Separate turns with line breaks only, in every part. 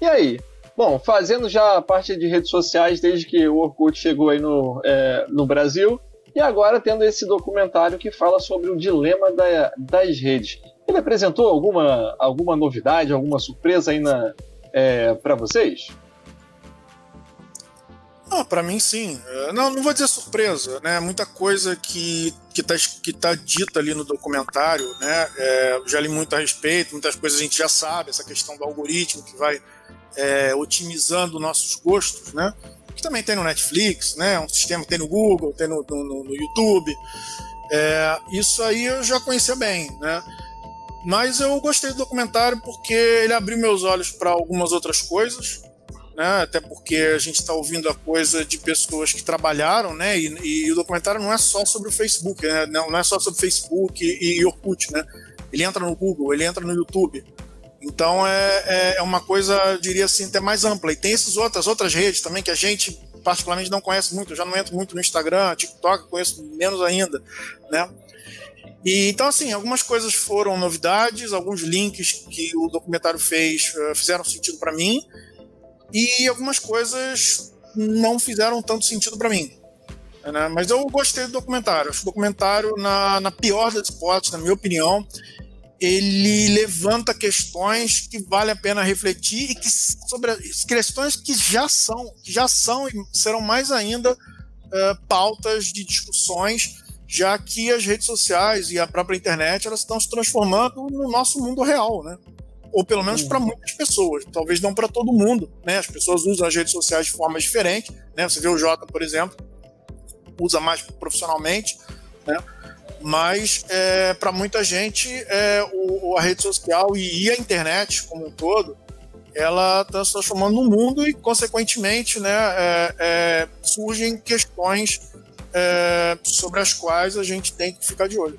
E aí? Bom, fazendo já a parte de redes sociais desde que o Orkut chegou aí no, é, no Brasil, e agora tendo esse documentário que fala sobre o dilema da, das redes. Ele apresentou alguma, alguma novidade, alguma surpresa aí é, para vocês?
Para mim sim. É, não, não vou dizer surpresa, né? Muita coisa que que está que tá dita ali no documentário, né? É, já li muito a respeito, muitas coisas a gente já sabe, essa questão do algoritmo que vai é, otimizando nossos gostos, né? Que também tem no Netflix, né? Um sistema que tem no Google, tem no, no, no YouTube. É, isso aí eu já conhecia bem, né? Mas eu gostei do documentário porque ele abriu meus olhos para algumas outras coisas, né? Até porque a gente está ouvindo a coisa de pessoas que trabalharam, né? E, e, o documentário não é só sobre o Facebook, né? não, é só sobre Facebook e, e Orkut, né? Ele entra no Google, ele entra no YouTube. Então é, é, é uma coisa, diria assim, até mais ampla. E tem essas outras, outras redes também que a gente particularmente não conhece muito. Eu já não entro muito no Instagram, TikTok, conheço menos ainda, né? E, então, assim, algumas coisas foram novidades, alguns links que o documentário fez uh, fizeram sentido para mim, e algumas coisas não fizeram tanto sentido para mim. Né? Mas eu gostei do documentário. Acho que o documentário, na, na pior das hipóteses, na minha opinião, ele levanta questões que vale a pena refletir e que sobre questões que já são, que já são e serão mais ainda uh, pautas de discussões, já que as redes sociais e a própria internet elas estão se transformando no nosso mundo real, né? Ou pelo menos para muitas pessoas, talvez não para todo mundo, né? As pessoas usam as redes sociais de forma diferente, né? Você vê o Jota, por exemplo, usa mais profissionalmente, né? mas é, para muita gente é, o, a rede social e a internet como um todo ela está se transformando no mundo e consequentemente né, é, é surgem questões é, sobre as quais a gente tem que ficar de olho.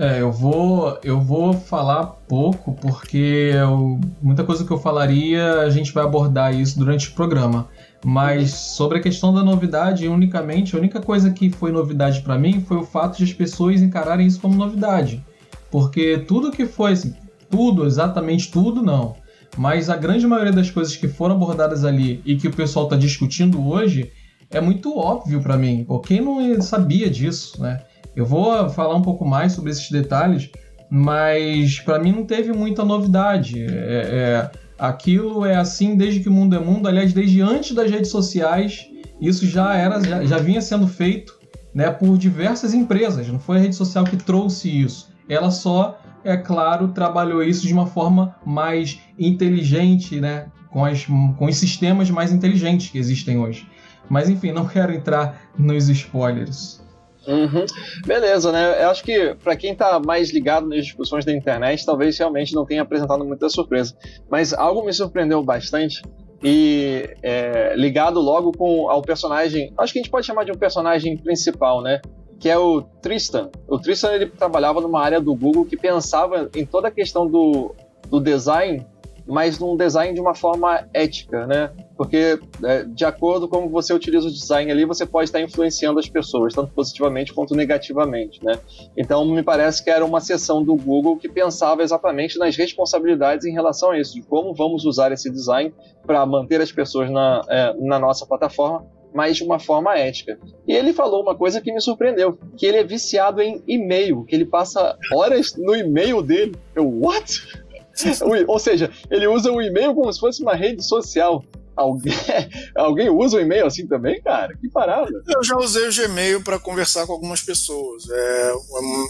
É, eu vou, eu vou falar pouco porque eu, muita coisa que eu falaria a gente vai abordar isso durante o programa. Mas sobre a questão da novidade, unicamente, a única coisa que foi novidade para mim foi o fato de as pessoas encararem isso como novidade. Porque tudo que foi, assim, tudo, exatamente tudo, não. Mas a grande maioria das coisas que foram abordadas ali e que o pessoal está discutindo hoje é muito óbvio para mim. Quem não sabia disso, né? Eu vou falar um pouco mais sobre esses detalhes, mas para mim não teve muita novidade. É, é, aquilo é assim desde que o mundo é mundo, aliás, desde antes das redes sociais, isso já era, já, já vinha sendo feito né, por diversas empresas. Não foi a rede social que trouxe isso. Ela só, é claro, trabalhou isso de uma forma mais inteligente, né, com, as, com os sistemas mais inteligentes que existem hoje. Mas enfim, não quero entrar nos spoilers.
Uhum. Beleza, né? Eu acho que para quem tá mais ligado nas discussões da internet, talvez realmente não tenha apresentado muita surpresa. Mas algo me surpreendeu bastante e é, ligado logo com ao personagem, acho que a gente pode chamar de um personagem principal, né? Que é o Tristan. O Tristan ele trabalhava numa área do Google que pensava em toda a questão do, do design mas num design de uma forma ética, né? Porque é, de acordo com como você utiliza o design ali, você pode estar influenciando as pessoas, tanto positivamente quanto negativamente, né? Então me parece que era uma seção do Google que pensava exatamente nas responsabilidades em relação a isso, de como vamos usar esse design para manter as pessoas na, é, na nossa plataforma, mas de uma forma ética. E ele falou uma coisa que me surpreendeu, que ele é viciado em e-mail, que ele passa horas no e-mail dele. Eu, what? Ou seja, ele usa o e-mail como se fosse uma rede social. Alguém, alguém usa o e-mail assim também, cara? Que parada.
Eu já usei o Gmail para conversar com algumas pessoas. É,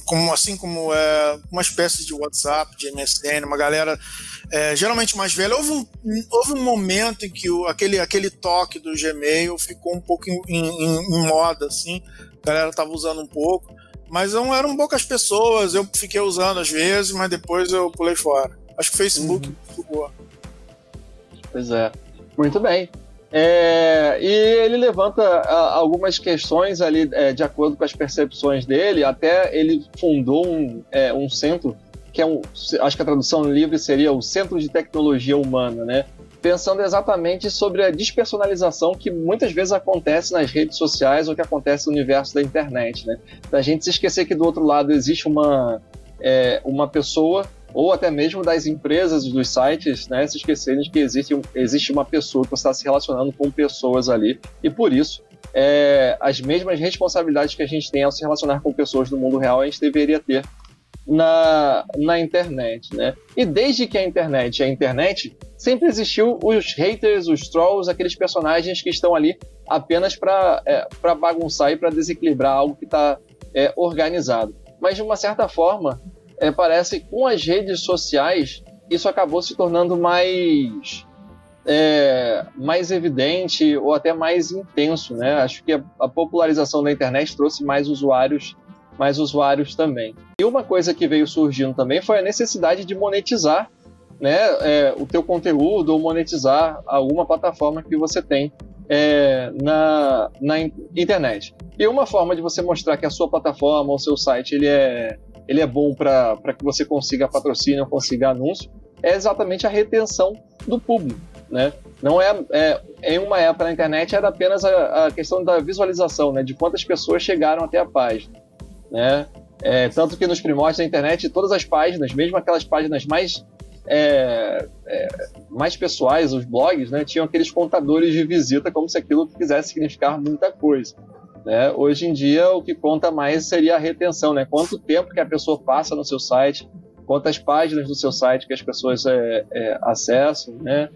como, assim como é uma espécie de WhatsApp, de MSN, uma galera é, geralmente mais velha. Houve um, houve um momento em que o, aquele, aquele toque do Gmail ficou um pouco em, em, em moda, assim. A galera tava usando um pouco. Mas não eram poucas pessoas, eu fiquei usando às vezes, mas depois eu pulei fora. Acho que o Facebook uhum. boa.
Pois é. Muito bem. É, e ele levanta a, algumas questões ali é, de acordo com as percepções dele. Até ele fundou um, é, um centro que é um, acho que a tradução livre seria o Centro de Tecnologia Humana, né? Pensando exatamente sobre a despersonalização que muitas vezes acontece nas redes sociais ou que acontece no universo da internet, né? Da gente se esquecer que do outro lado existe uma é, uma pessoa ou até mesmo das empresas, dos sites, né, se esquecerem de que existe, existe uma pessoa que você está se relacionando com pessoas ali, e por isso, é, as mesmas responsabilidades que a gente tem ao se relacionar com pessoas no mundo real, a gente deveria ter na, na internet, né? E desde que a internet é a internet, sempre existiu os haters, os trolls, aqueles personagens que estão ali apenas para é, bagunçar e para desequilibrar algo que está é, organizado. Mas de uma certa forma, é, parece que com as redes sociais isso acabou se tornando mais é, mais evidente ou até mais intenso, né? Acho que a, a, popularização da internet trouxe mais usuários, mais usuários também. E uma coisa que veio surgindo também foi a necessidade de monetizar, né, é, o teu conteúdo ou monetizar alguma plataforma que você tem é, na, na internet. E uma forma de você mostrar que a sua plataforma ou seu site ele é, ele é bom para que você consiga patrocínio, consiga anúncio, é exatamente a retenção do público. Né? Não é, é, em uma época na internet era apenas a, a, questão da visualização, né? de quantas pessoas chegaram até a página. Né? É, tanto que nos primórdios da internet, todas as páginas, mesmo aquelas páginas mais é, é, mais pessoais, os blogs, né, tinham aqueles contadores de visita como se aquilo quisesse significar muita coisa. Né? Hoje em dia, o que conta mais seria a retenção, né? quanto tempo que a pessoa passa no seu site, quantas páginas do seu site que as pessoas é, é acessam, né?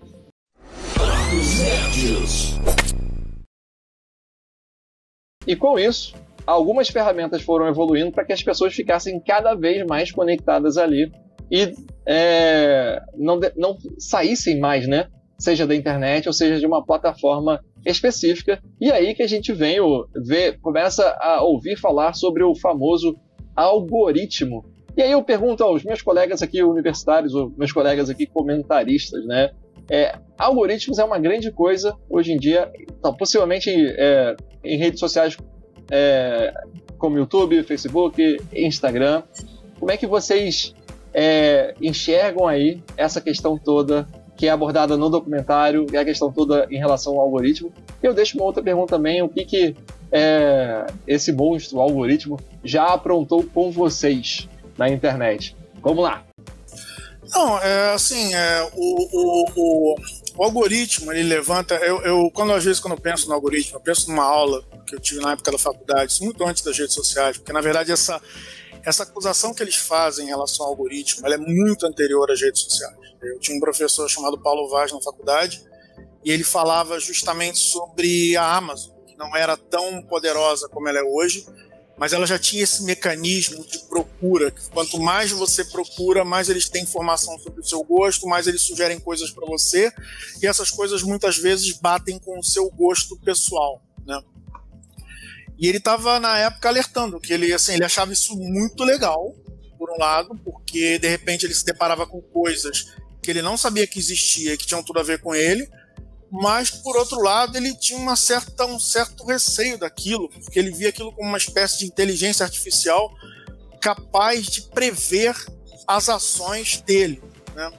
E com isso, algumas ferramentas foram evoluindo para que as pessoas ficassem cada vez mais conectadas ali e é, não, não saíssem mais, né? Seja da internet ou seja de uma plataforma específica. E aí que a gente vem ver, começa a ouvir falar sobre o famoso algoritmo. E aí eu pergunto aos meus colegas aqui universitários, ou meus colegas aqui comentaristas, né? É, algoritmos é uma grande coisa hoje em dia, então, possivelmente é, em redes sociais é, como YouTube, Facebook, Instagram. Como é que vocês é, enxergam aí essa questão toda que é abordada no documentário, e a questão toda em relação ao algoritmo. E eu deixo uma outra pergunta também, o que, que é, esse monstro, o algoritmo, já aprontou com vocês na internet? Vamos lá!
Não, é assim, é, o, o, o, o, algoritmo, ele levanta, eu, eu, quando às vezes quando eu penso no algoritmo, eu penso numa aula que eu tive na época da faculdade, muito antes das redes sociais, porque na verdade essa essa acusação que eles fazem em relação ao algoritmo é muito anterior às redes sociais. Eu tinha um professor chamado Paulo Vaz na faculdade e ele falava justamente sobre a Amazon, que não era tão poderosa como ela é hoje, mas ela já tinha esse mecanismo de procura. Que quanto mais você procura, mais eles têm informação sobre o seu gosto, mais eles sugerem coisas para você, e essas coisas muitas vezes batem com o seu gosto pessoal. Né? E ele estava na época alertando que ele assim, ele achava isso muito legal, por um lado, porque de repente ele se deparava com coisas que ele não sabia que existia e que tinham tudo a ver com ele, mas por outro lado ele tinha uma certa, um certo receio daquilo, porque ele via aquilo como uma espécie de inteligência artificial capaz de prever as ações dele. Né?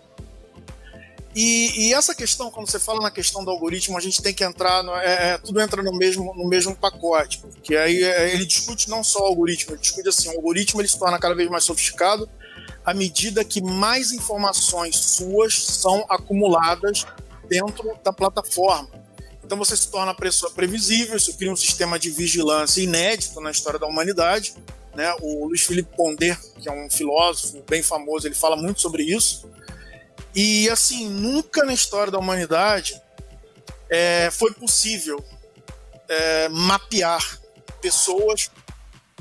E, e, essa questão, quando você fala na questão do algoritmo, a gente tem que entrar, no, é, é, tudo entra no mesmo, no mesmo pacote, porque aí é, ele discute não só o algoritmo, ele discute assim, o algoritmo ele se torna cada vez mais sofisticado à medida que mais informações suas são acumuladas dentro da plataforma. Então você se torna previsível, isso cria um sistema de vigilância inédito na história da humanidade. Né? O Luiz Felipe Ponder, que é um filósofo bem famoso, ele fala muito sobre isso e assim, nunca na história da humanidade é, foi possível é, mapear pessoas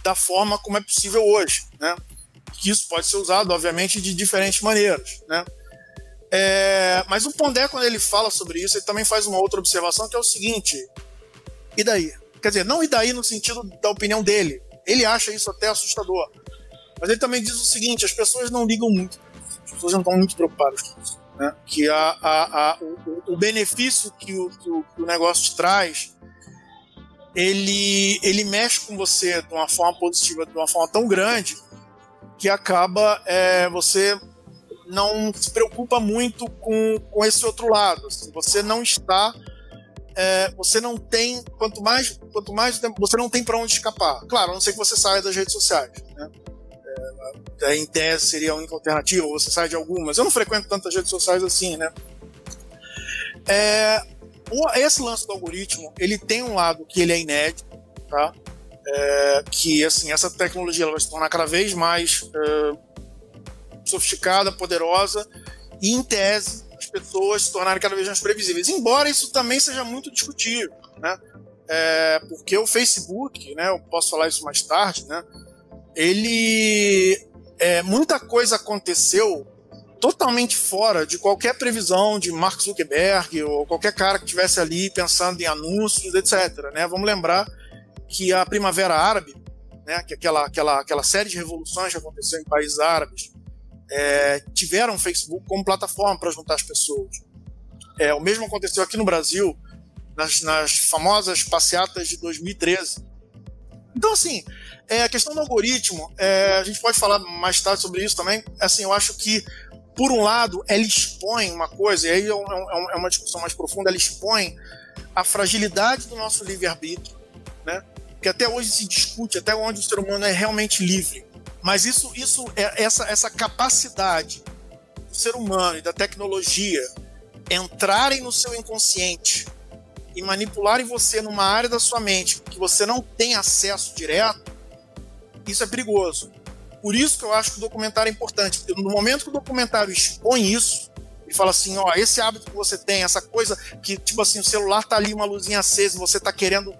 da forma como é possível hoje, né? Que isso pode ser usado, obviamente, de diferentes maneiras, né? É, mas o Pondé, quando ele fala sobre isso, ele também faz uma outra observação que é o seguinte: e daí? Quer dizer, não e daí no sentido da opinião dele. Ele acha isso até assustador. Mas ele também diz o seguinte: as pessoas não ligam muito pessoas não estão muito preocupadas com isso. Né? Que a, a, a o, o, benefício que o, que o, que o negócio te traz ele, ele mexe com você de uma forma positiva, de uma forma tão grande, que acaba é, você não se preocupa muito com, com esse outro lado. Assim, você não está. É, você não tem. Quanto mais, quanto mais você não tem para onde escapar. Claro, a não ser que você saia das redes sociais. Né? em tese seria a única alternativa, você sai de algumas. Eu não frequento tantas redes sociais assim, né? É, esse lance do algoritmo, ele tem um lado que ele é inédito, tá? É, que assim essa tecnologia vai se tornar cada vez mais é, sofisticada, poderosa e em tese as pessoas se tornarem cada vez mais previsíveis. Embora isso também seja muito discutível, né? É, porque o Facebook, né? Eu posso falar isso mais tarde, né? Ele é, muita coisa aconteceu totalmente fora de qualquer previsão de Mark Zuckerberg ou qualquer cara que estivesse ali pensando em anúncios, etc. Né? Vamos lembrar que a Primavera Árabe, né, que aquela, aquela, aquela série de revoluções que aconteceu em países árabes, é, tiveram o Facebook como plataforma para juntar as pessoas. É, o mesmo aconteceu aqui no Brasil, nas, nas famosas passeatas de 2013. Então, assim, é, a questão do algoritmo, é, a gente pode falar mais tarde sobre isso também. Assim, eu acho que, por um lado, ela expõe uma coisa, e aí é, é, um, é uma discussão mais profunda, ela expõe a fragilidade do nosso livre-arbítrio? Que até hoje se discute até onde o ser humano é realmente livre. Mas isso, isso é essa, essa capacidade do ser humano e da tecnologia entrarem no seu inconsciente e manipularem você numa área da sua mente que você não tem acesso direto, isso é perigoso. Por isso que eu acho que o documentário é importante. Porque no momento que o documentário expõe isso, e fala assim, ó, esse hábito que você tem, essa coisa que, tipo assim, o celular tá ali, uma luzinha acesa, você tá querendo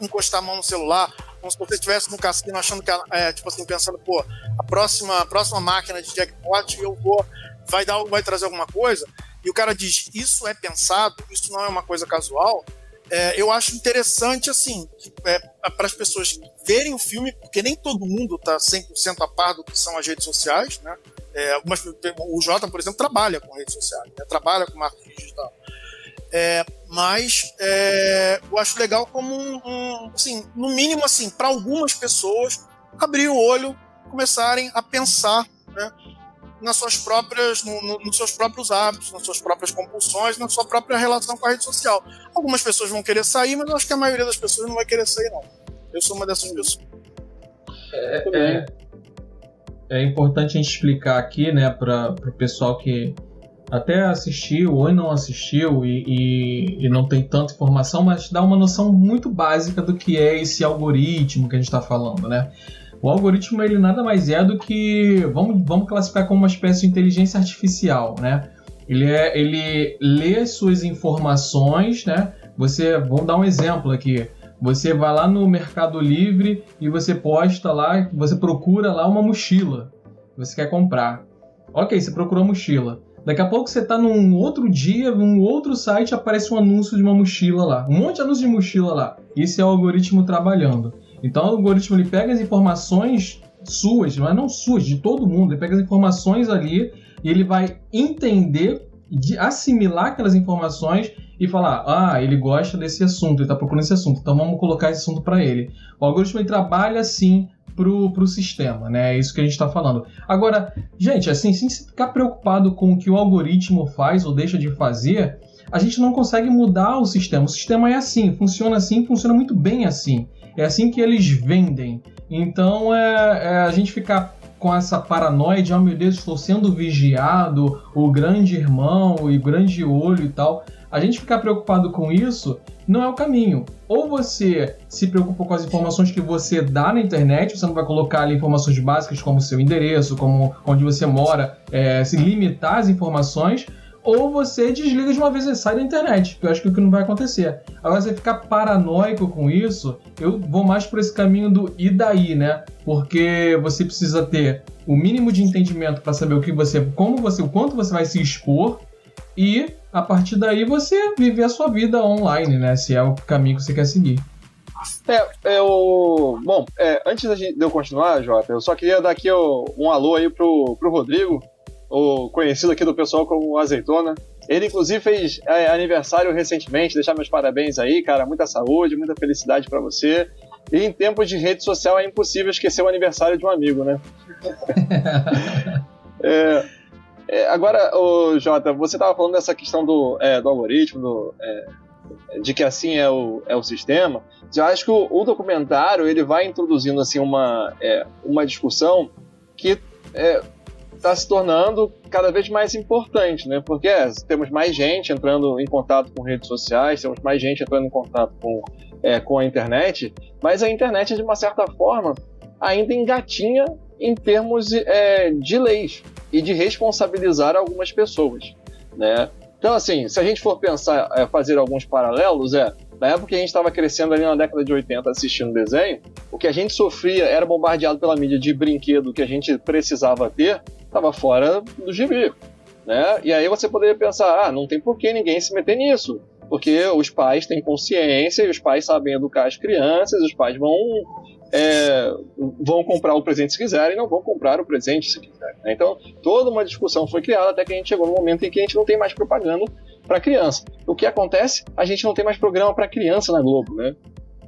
encostar a mão no celular, como se você estivesse no cassino achando que, é, tipo assim, pensando, pô, a próxima, a próxima máquina de jackpot eu vou, vai, dar, vai trazer alguma coisa, e o cara diz, isso é pensado, isso não é uma coisa casual, é, eu acho interessante, assim, é, para as pessoas verem o filme, porque nem todo mundo está 100% a par do que são as redes sociais, né? É, algumas, o Jota, por exemplo, trabalha com redes sociais, né? trabalha com marketing digital. É, mas é, eu acho legal como um, um, assim, no mínimo assim, para algumas pessoas abrir o olho, começarem a pensar, né, nas suas próprias, no, no, nos seus próprios hábitos, nas suas próprias compulsões, na sua própria relação com a rede social. Algumas pessoas vão querer sair, mas eu acho que a maioria das pessoas não vai querer sair não. Eu sou uma dessas pessoas.
É, é, é importante a gente explicar aqui, né, para o pessoal que até assistiu ou não assistiu e, e, e, não tem tanta informação, mas dá uma noção muito básica do que é esse algoritmo que a gente está falando, né? O algoritmo ele nada mais é do que vamos, vamos classificar como uma espécie de inteligência artificial, né? Ele, é, ele lê suas informações, né? Você, vamos dar um exemplo aqui. Você vai lá no Mercado Livre e você posta lá, você procura lá uma mochila você quer comprar. Ok, você procurou mochila. Daqui a pouco você está num outro dia, num outro site, aparece um anúncio de uma mochila lá. Um monte de anúncio de mochila lá. Isso é o algoritmo trabalhando. Então o algoritmo ele pega as informações suas, mas não suas, de todo mundo. Ele pega as informações ali e ele vai entender, de assimilar aquelas informações e falar: ah, ele gosta desse assunto, ele está procurando esse assunto, então vamos colocar esse assunto para ele. O algoritmo ele trabalha assim pro, pro sistema, né? É isso que a gente está falando. Agora, gente, assim, sem ficar preocupado com o que o algoritmo faz ou deixa de fazer, a gente não consegue mudar o sistema. O sistema é assim, funciona assim, funciona muito bem assim. É assim que eles vendem. Então, é, é a gente ficar com essa paranoia de, oh meu Deus, estou sendo vigiado, o grande irmão, o grande olho e tal. A gente ficar preocupado com isso não é o caminho. Ou você se preocupa com as informações que você dá na internet, você não vai colocar ali informações básicas como seu endereço, como onde você mora, é, se limitar as informações, ou você desliga de uma vez e sai da internet, que eu acho que é o que não vai acontecer. Agora, você ficar paranoico com isso, eu vou mais por esse caminho do e daí, né? Porque você precisa ter o mínimo de entendimento para saber o que você, como você, o quanto você vai se expor e a partir daí você viver a sua vida online, né? Se é o caminho que você quer seguir.
É, eu. Bom, é, antes de eu continuar, Jota, eu só queria dar aqui um alô aí pro, pro Rodrigo, o conhecido aqui do pessoal como Azeitona. Ele, inclusive, fez é, aniversário recentemente. Deixar meus parabéns aí, cara. Muita saúde, muita felicidade para você. E em tempos de rede social é impossível esquecer o aniversário de um amigo, né? é, é, agora, o Jota, você estava falando dessa questão do, é, do algoritmo, do, é, de que assim é o, é o sistema. Eu acho que o, o documentário ele vai introduzindo assim uma, é, uma discussão que é, está se tornando cada vez mais importante, né? Porque é, temos mais gente entrando em contato com redes sociais, temos mais gente entrando em contato com, é, com a internet, mas a internet, de uma certa forma, ainda engatinha em termos é, de leis e de responsabilizar algumas pessoas, né? Então, assim, se a gente for pensar, é, fazer alguns paralelos, é na época que a gente estava crescendo ali na década de 80 assistindo desenho, o que a gente sofria era bombardeado pela mídia de brinquedo que a gente precisava ter, estava fora do gibi. Né? E aí você poderia pensar, ah, não tem por que ninguém se meter nisso, porque os pais têm consciência e os pais sabem educar as crianças, os pais vão é, vão comprar o presente se quiserem, não vão comprar o presente se quiserem. Né? Então, toda uma discussão foi criada até que a gente chegou no momento em que a gente não tem mais propaganda para criança. O que acontece? A gente não tem mais programa para criança na Globo, né?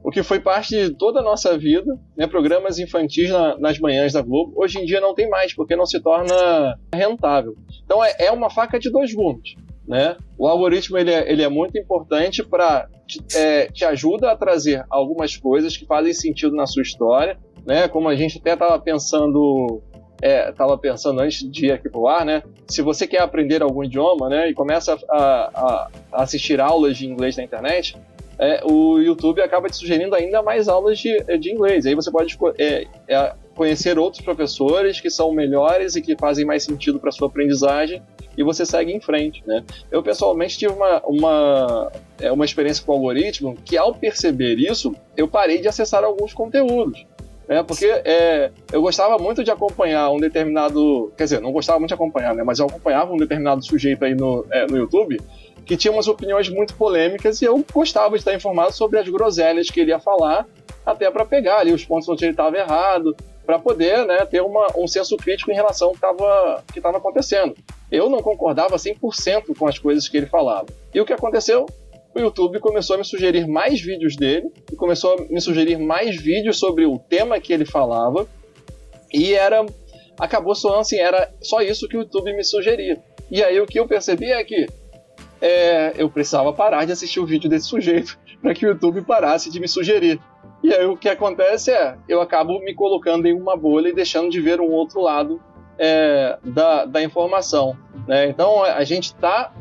O que foi parte de toda a nossa vida, né? Programas infantis na, nas manhãs da Globo, hoje em dia não tem mais, porque não se torna rentável. Então é, é uma faca de dois gumes. Né? O algoritmo ele é, ele é muito importante para te, é, te ajuda a trazer algumas coisas que fazem sentido na sua história, né? Como a gente até estava pensando estava é, pensando antes de ir aqui pro ar, né? Se você quer aprender algum idioma, né, e começa a, a, a assistir aulas de inglês na internet, é, o YouTube acaba te sugerindo ainda mais aulas de, de inglês. Aí você pode é, é, conhecer outros professores que são melhores e que fazem mais sentido para sua aprendizagem e você segue em frente, né? Eu pessoalmente tive uma, uma, é, uma experiência com o algoritmo que ao perceber isso, eu parei de acessar alguns conteúdos né? Porque é, eu gostava muito de acompanhar um determinado. Quer dizer, não gostava muito de acompanhar, né? Mas eu acompanhava um determinado sujeito aí no, é, no YouTube que tinha umas opiniões muito polêmicas e eu gostava de estar informado sobre as groselhas que ele ia falar, até para pegar ali os pontos onde ele estava errado, para poder né, ter uma, um senso crítico em relação ao que estava acontecendo. Eu não concordava 100% com as coisas que ele falava. E o que aconteceu? o YouTube começou a me sugerir mais vídeos dele e começou a me sugerir mais vídeos sobre o tema que ele falava. E era. Acabou soando assim, era só isso que o YouTube me sugeria. E aí o que eu percebi é que é, eu precisava parar de assistir o vídeo desse sujeito para que o YouTube parasse de me sugerir. E aí o que acontece é, eu acabo me colocando em uma bolha e deixando de ver um outro lado é, da, da informação. Né? Então a gente está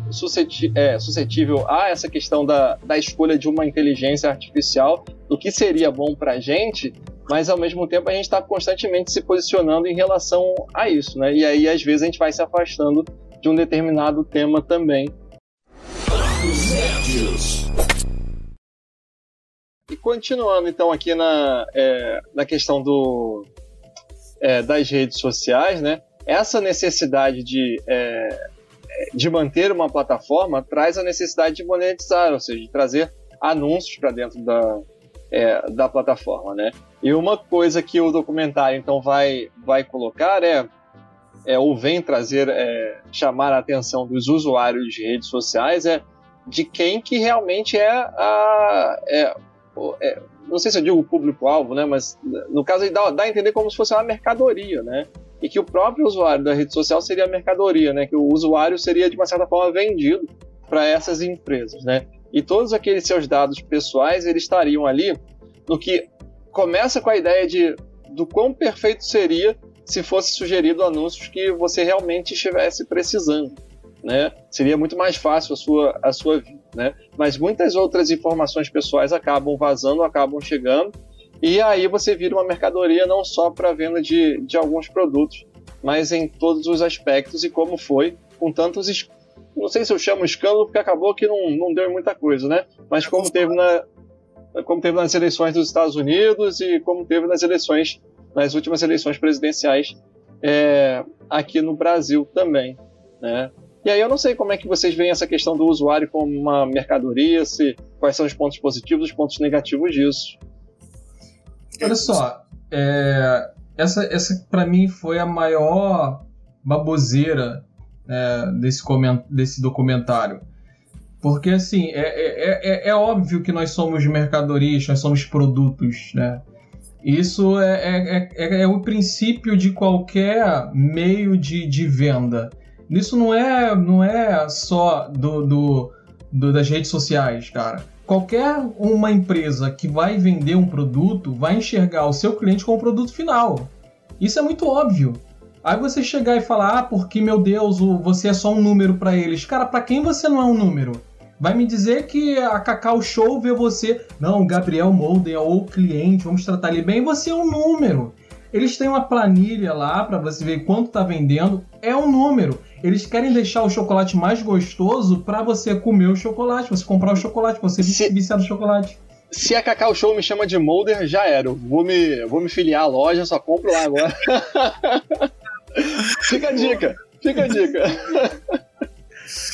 é, suscetível a essa questão da, da escolha de uma inteligência artificial, do que seria bom para a gente, mas ao mesmo tempo a gente está constantemente se posicionando em relação a isso. Né? E aí às vezes a gente vai se afastando de um determinado tema também. E continuando então aqui na, é, na questão do, é, das redes sociais, né? Essa necessidade de, é, de manter uma plataforma traz a necessidade de monetizar, ou seja, de trazer anúncios para dentro da, é, da plataforma, né? E uma coisa que o documentário então vai, vai colocar é, é ou vem trazer, é, chamar a atenção dos usuários de redes sociais é de quem que realmente é a é, é, não sei se eu digo público-alvo, né? Mas no caso dá, dá a entender como se fosse uma mercadoria, né? E que o próprio usuário da rede social seria a mercadoria, né? Que o usuário seria de uma certa forma vendido para essas empresas, né? E todos aqueles seus dados pessoais eles estariam ali no que começa com a ideia de do quão perfeito seria se fosse sugerido anúncios que você realmente estivesse precisando, né? Seria muito mais fácil a sua a sua vida, né? Mas muitas outras informações pessoais acabam vazando, acabam chegando e aí você vira uma mercadoria não só para venda de, de alguns produtos, mas em todos os aspectos e como foi com tantos não sei se eu chamo escândalo porque acabou que não, não deu muita coisa, né? Mas como teve na como teve nas eleições dos Estados Unidos e como teve nas eleições nas últimas eleições presidenciais é, aqui no Brasil também, né? E aí eu não sei como é que vocês veem essa questão do usuário como uma mercadoria, se quais são os pontos positivos, os pontos negativos disso.
Olha só, é, essa, essa para mim foi a maior baboseira é, desse, coment, desse documentário. Porque, assim, é, é, é, é, óbvio que nós somos mercadorias, nós somos produtos, né? Isso é, é, é, o princípio de qualquer meio de, de venda. Isso não é, não é só do, do, do das redes sociais, cara qualquer uma empresa que vai vender um produto vai enxergar o seu cliente como produto final. Isso é muito óbvio. Aí você chegar e falar, ah, porque meu Deus, você é só um número para eles. Cara, para quem você não é um número? Vai me dizer que a Cacau Show vê você. Não, Gabriel Molden é o cliente, vamos tratar ele bem. Você é um número. Eles têm uma planilha lá para você ver quanto tá vendendo. É um número. Eles querem deixar o chocolate mais gostoso para você comer o chocolate, você comprar o chocolate, você se viciar no chocolate.
Se a Cacau Show me chama de Molder, já era. Vou me, vou me filiar à loja, só compro lá agora. fica a dica, fica a dica.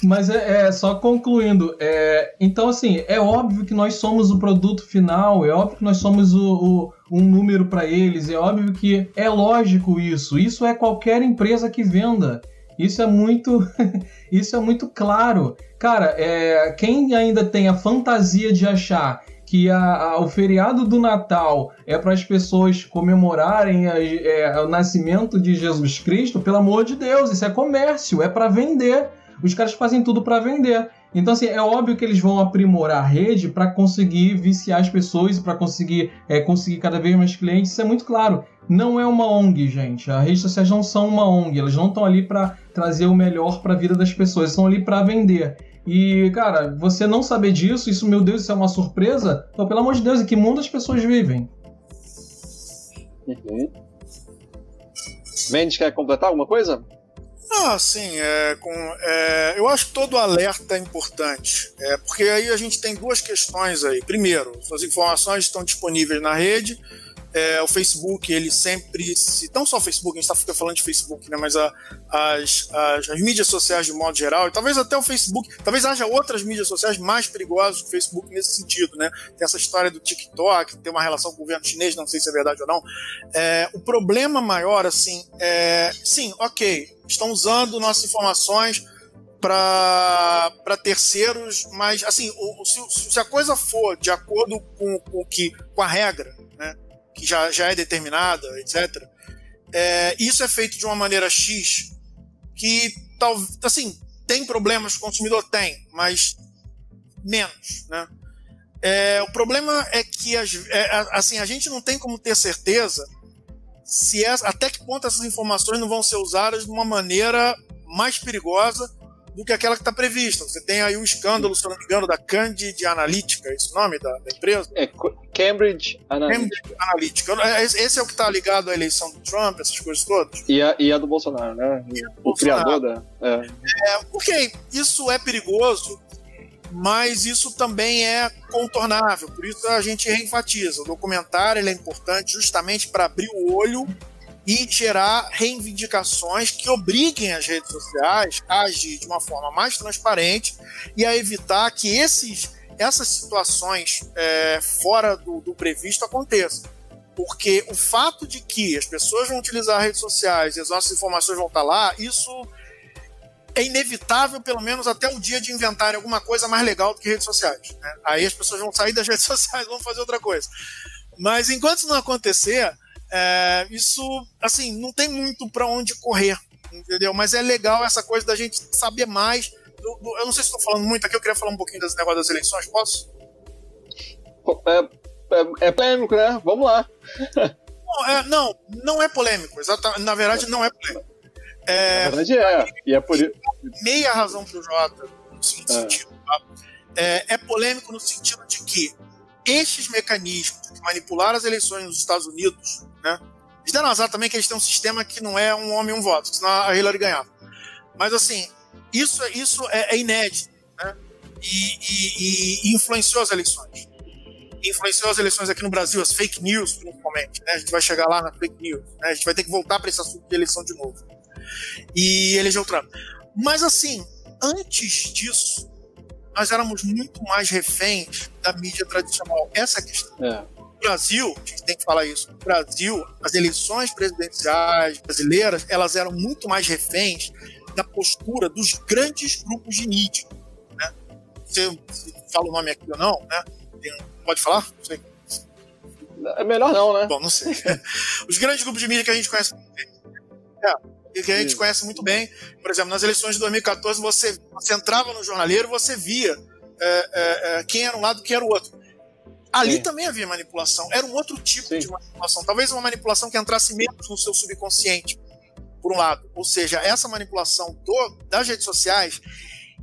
Mas é, é, só concluindo, é, então assim, é óbvio que nós somos o produto final, é óbvio que nós somos o, o um número para eles, é óbvio que é lógico isso. Isso é qualquer empresa que venda. Isso é muito, isso é muito claro. Cara, é, quem ainda tem a fantasia de achar que a, a, o feriado do Natal é para as pessoas comemorarem a, é, o nascimento de Jesus Cristo, pelo amor de Deus, isso é comércio, é para vender. Os caras fazem tudo para vender. Então, assim, é óbvio que eles vão aprimorar a rede para conseguir viciar as pessoas, para conseguir é, conseguir cada vez mais clientes. Isso é muito claro. Não é uma ONG, gente. As redes sociais não são uma ONG. Elas não estão ali para trazer o melhor para a vida das pessoas. Estão ali para vender. E, cara, você não saber disso, isso, meu Deus, isso é uma surpresa. Então, pelo amor de Deus, em que mundo as pessoas vivem?
Uhum. Mendes, quer completar alguma coisa?
Ah, sim. É, com, é, eu acho que todo alerta é importante, é, porque aí a gente tem duas questões aí. Primeiro, as informações estão disponíveis na rede, é, o Facebook, ele sempre. Se, não só o Facebook, a gente está falando de Facebook, né, mas a, as, as, as, mídias sociais de modo geral, e talvez até o Facebook, talvez haja outras mídias sociais mais perigosas que o Facebook nesse sentido. Né? Tem essa história do TikTok, tem uma relação com o governo chinês, não sei se é verdade ou não. É, o problema maior, assim, é. Sim, ok, estão usando nossas informações para terceiros, mas assim, se, se, a coisa for de acordo com, com, que, com a regra, que já, já é determinada, etc. É, isso é feito de uma maneira X que, tal, assim, tem problemas, o consumidor tem, mas menos, né? É, o problema é que as, é, assim, a gente não tem como ter certeza se é, até que ponto essas informações não vão ser usadas de uma maneira mais perigosa do que aquela que está prevista. Você tem aí o escândalo, se não me engano, da Candid Analytica, é esse o nome da, da, empresa?
É Cambridge Analytica. Cambridge
Analytica. É, esse é o que está ligado à eleição do Trump, essas coisas todas?
E a, e a do Bolsonaro, né? O Bolsonaro. criador da. É.
É, ok, isso é perigoso, mas isso também é contornável, por isso a gente reenfatiza. O documentário é importante justamente para abrir o olho e gerar reivindicações que obriguem as redes sociais a agir de uma forma mais transparente e a evitar que esses, essas situações é, fora do, do previsto aconteçam. Porque o fato de que as pessoas vão utilizar redes sociais e as nossas informações vão estar lá, isso é inevitável, pelo menos até o dia de inventarem alguma coisa mais legal do que redes sociais. Né? Aí as pessoas vão sair das redes sociais vão fazer outra coisa. Mas enquanto isso não acontecer, é, isso, assim, não tem muito para onde correr, entendeu? Mas é legal essa coisa da gente saber mais. Do, do, eu não sei se estou falando muito aqui, eu queria falar um pouquinho desse negócio das eleições, posso?
É, é, é polêmico, né? Vamos lá.
não, é, não, não é polêmico. Exatamente, na verdade, não é polêmico.
É, na verdade, é. E é por isso.
Meia razão para o Jota, no seguinte é. sentido. Tá? É, é polêmico no sentido de que estes mecanismos que manipularam as eleições nos Estados Unidos, né? Eles deram azar também que eles têm um sistema que não é um homem um voto, senão a Hillary ganhava. Mas assim, isso, isso é, é inédito, né? E, e, e, influenciou as eleições. Influenciou as eleições aqui no Brasil, as fake news, principalmente. Né? A gente vai chegar lá na fake news. Né? A gente vai ter que voltar para esse assunto de eleição de novo. E elegeu Trump. Mas assim, antes disso, nós éramos muito mais reféns da mídia tradicional. Essa é a questão. É. Brasil, a gente tem que falar isso, no Brasil, as eleições presidenciais brasileiras, elas eram muito mais reféns da postura dos grandes grupos de mídia. Né? Você, você fala o nome aqui ou não, né? Tem, pode falar? Não sei.
É melhor não, né?
Bom, não sei. Os grandes grupos de mídia que a gente conhece. É, que a gente conhece muito bem. Por exemplo, nas eleições de 2014, você, você entrava no jornaleiro você via é, é, é, quem era um lado e quem era o outro. Ali Sim. também havia manipulação. Era um outro tipo Sim. de manipulação. Talvez uma manipulação que entrasse menos no seu subconsciente. por um lado. Ou seja, essa manipulação do, das redes sociais,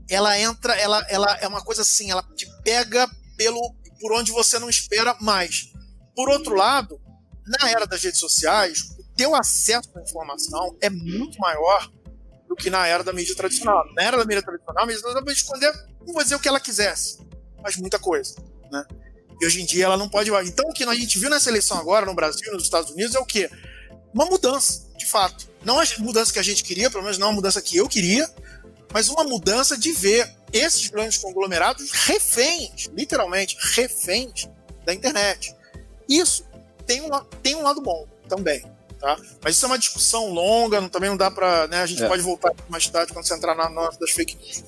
ela entra, ela, ela é uma coisa assim, ela te pega pelo por onde você não espera mais. Por outro lado, na era das redes sociais, o teu acesso à informação é muito maior do que na era da mídia tradicional. Na era da mídia tradicional, a mídia tradicional podia esconder, não vou dizer o que ela quisesse, mas muita coisa, né? E hoje em dia ela não pode. Então o que a gente viu nessa eleição agora no Brasil, nos Estados Unidos, é o quê? Uma mudança, de fato. Não a mudança que a gente queria, pelo menos não a mudança que eu queria, mas uma mudança de ver esses grandes conglomerados reféns, literalmente reféns da internet. Isso tem um, tem um lado bom também. Tá? Mas isso é uma discussão longa, também não dá para. Né, a gente é. pode voltar mais tarde quando você entrar na nossa das fake news.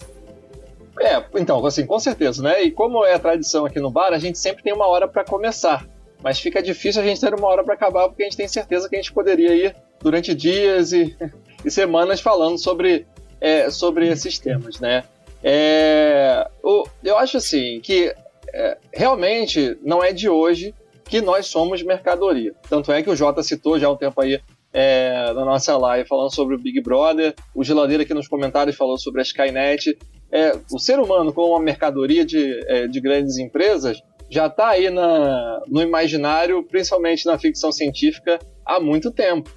É, então, assim, com certeza, né? E como é a tradição aqui no bar, a gente sempre tem uma hora para começar. Mas fica difícil a gente ter uma hora para acabar, porque a gente tem certeza que a gente poderia ir durante dias e, e semanas falando sobre, é, sobre esses temas, né? É, o, eu acho assim que é, realmente não é de hoje que nós somos mercadoria. Tanto é que o Jota citou já um tempo aí é, na nossa live falando sobre o Big Brother, o Geladeira aqui nos comentários falou sobre a Skynet. É, o ser humano como uma mercadoria de, é, de grandes empresas já está aí na, no imaginário, principalmente na ficção científica, há muito tempo.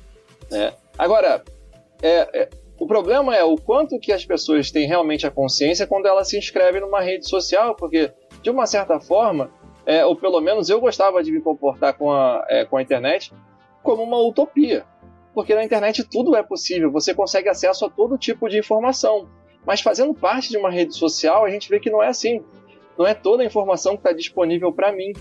Né? Agora, é, é, o problema é o quanto que as pessoas têm realmente a consciência quando elas se inscrevem numa rede social, porque, de uma certa forma, é, ou pelo menos eu gostava de me comportar com a, é, com a internet como uma utopia. Porque na internet tudo é possível, você consegue acesso a todo tipo de informação. Mas fazendo parte de uma rede social, a gente vê que não é assim não é toda a informação que está disponível para mim.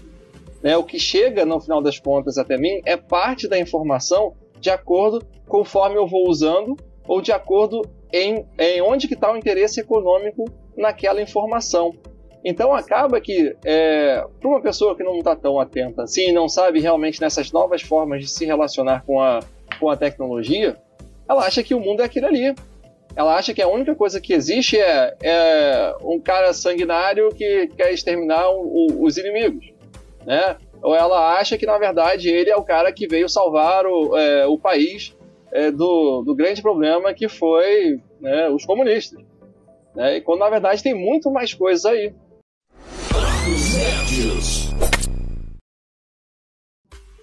Né? O que chega, no final das contas, até mim é parte da informação de acordo conforme eu vou usando ou de acordo em, em onde que está o interesse econômico naquela informação. Então acaba que é, para uma pessoa que não está tão atenta assim, não sabe realmente nessas novas formas de se relacionar com a, com a tecnologia, ela acha que o mundo é aquilo ali ela acha que a única coisa que existe é, é um cara sanguinário que quer exterminar o, os inimigos, né? Ou ela acha que na verdade ele é o cara que veio salvar o, é, o país é, do, do grande problema que foi né, os comunistas, né? E quando na verdade tem muito mais coisas aí.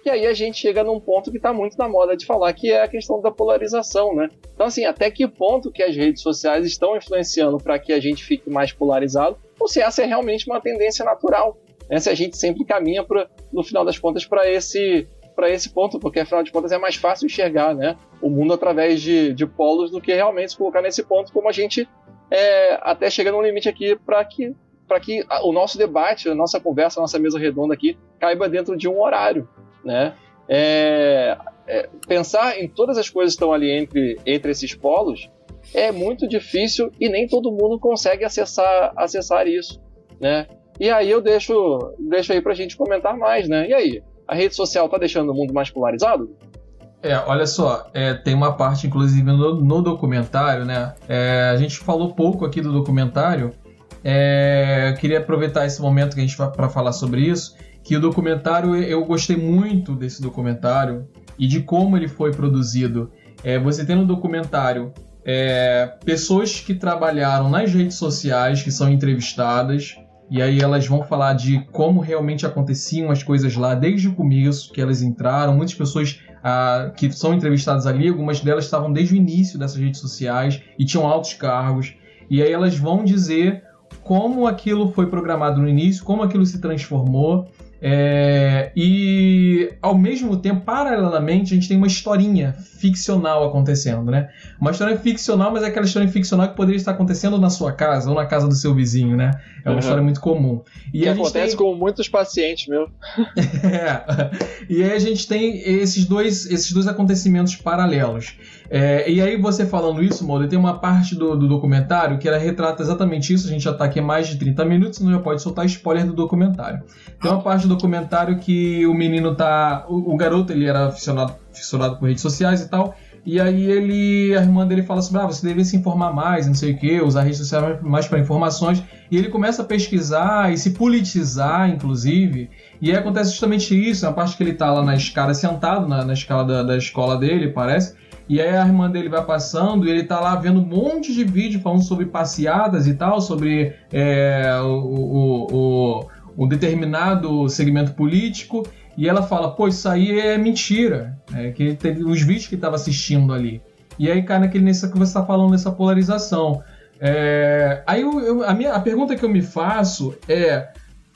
E aí a gente chega num ponto que está muito na moda de falar, que é a questão da polarização, né? Então, assim, até que ponto que as redes sociais estão influenciando para que a gente fique mais polarizado, ou se essa é realmente uma tendência natural, né? Se a gente sempre caminha, pra, no final das contas, para esse para esse ponto, porque afinal de contas é mais fácil enxergar né, o mundo através de, de polos do que realmente se colocar nesse ponto, como a gente é, até chega num limite aqui para que para que o nosso debate, a nossa conversa, a nossa mesa redonda aqui caiba dentro de um horário né? É, é, pensar em todas as coisas que estão ali entre, entre esses polos é muito difícil e nem todo mundo consegue acessar, acessar isso, né? E aí eu deixo, deixo aí pra gente comentar mais, né? E aí, a rede social tá deixando o mundo mais polarizado?
É, olha só, é, tem uma parte, inclusive, no, no documentário, né? É, a gente falou pouco aqui do documentário. É, queria aproveitar esse momento que a gente para falar sobre isso que o documentário eu gostei muito desse documentário e de como ele foi produzido. É, você tem no documentário é, pessoas que trabalharam nas redes sociais que são entrevistadas e aí elas vão falar de como realmente aconteciam as coisas lá desde o começo que elas entraram. Muitas pessoas ah, que são entrevistadas ali, algumas delas estavam desde o início dessas redes sociais e tinham altos cargos. E aí elas vão dizer como aquilo foi programado no início, como aquilo se transformou é, e ao mesmo tempo, paralelamente, a gente tem uma historinha ficcional acontecendo, né? Uma história ficcional, mas é aquela história ficcional que poderia estar acontecendo na sua casa ou na casa do seu vizinho, né? É uma uhum. história muito comum.
E que acontece tem... com muitos pacientes, meu.
é. E aí a gente tem esses dois, esses dois acontecimentos paralelos. É, e aí você falando isso, Molder, tem uma parte do, do, documentário que ela retrata exatamente isso. A gente já está aqui há mais de 30 minutos, não já pode soltar spoiler do documentário. Tem uma parte do documentário que o menino tá. O, o garoto ele era aficionado, aficionado por redes sociais e tal. E aí ele, a irmã dele fala sobre, ah, você deveria se informar mais, não sei o que, usar redes sociais mais para informações. E ele começa a pesquisar e se politizar, inclusive. E aí acontece justamente isso, na parte que ele tá lá na escada, sentado na, na escala da, da escola dele, parece E aí a irmã dele vai passando e ele tá lá vendo um monte de vídeo falando sobre passeadas e tal, sobre é, o, o, o, o, determinado segmento político. E ela fala, pô, isso aí é mentira. É, que teve os vídeos que estava assistindo ali. E aí cai naquele nessa que você está falando nessa polarização. É, aí eu, eu, a, minha, a pergunta que eu me faço é,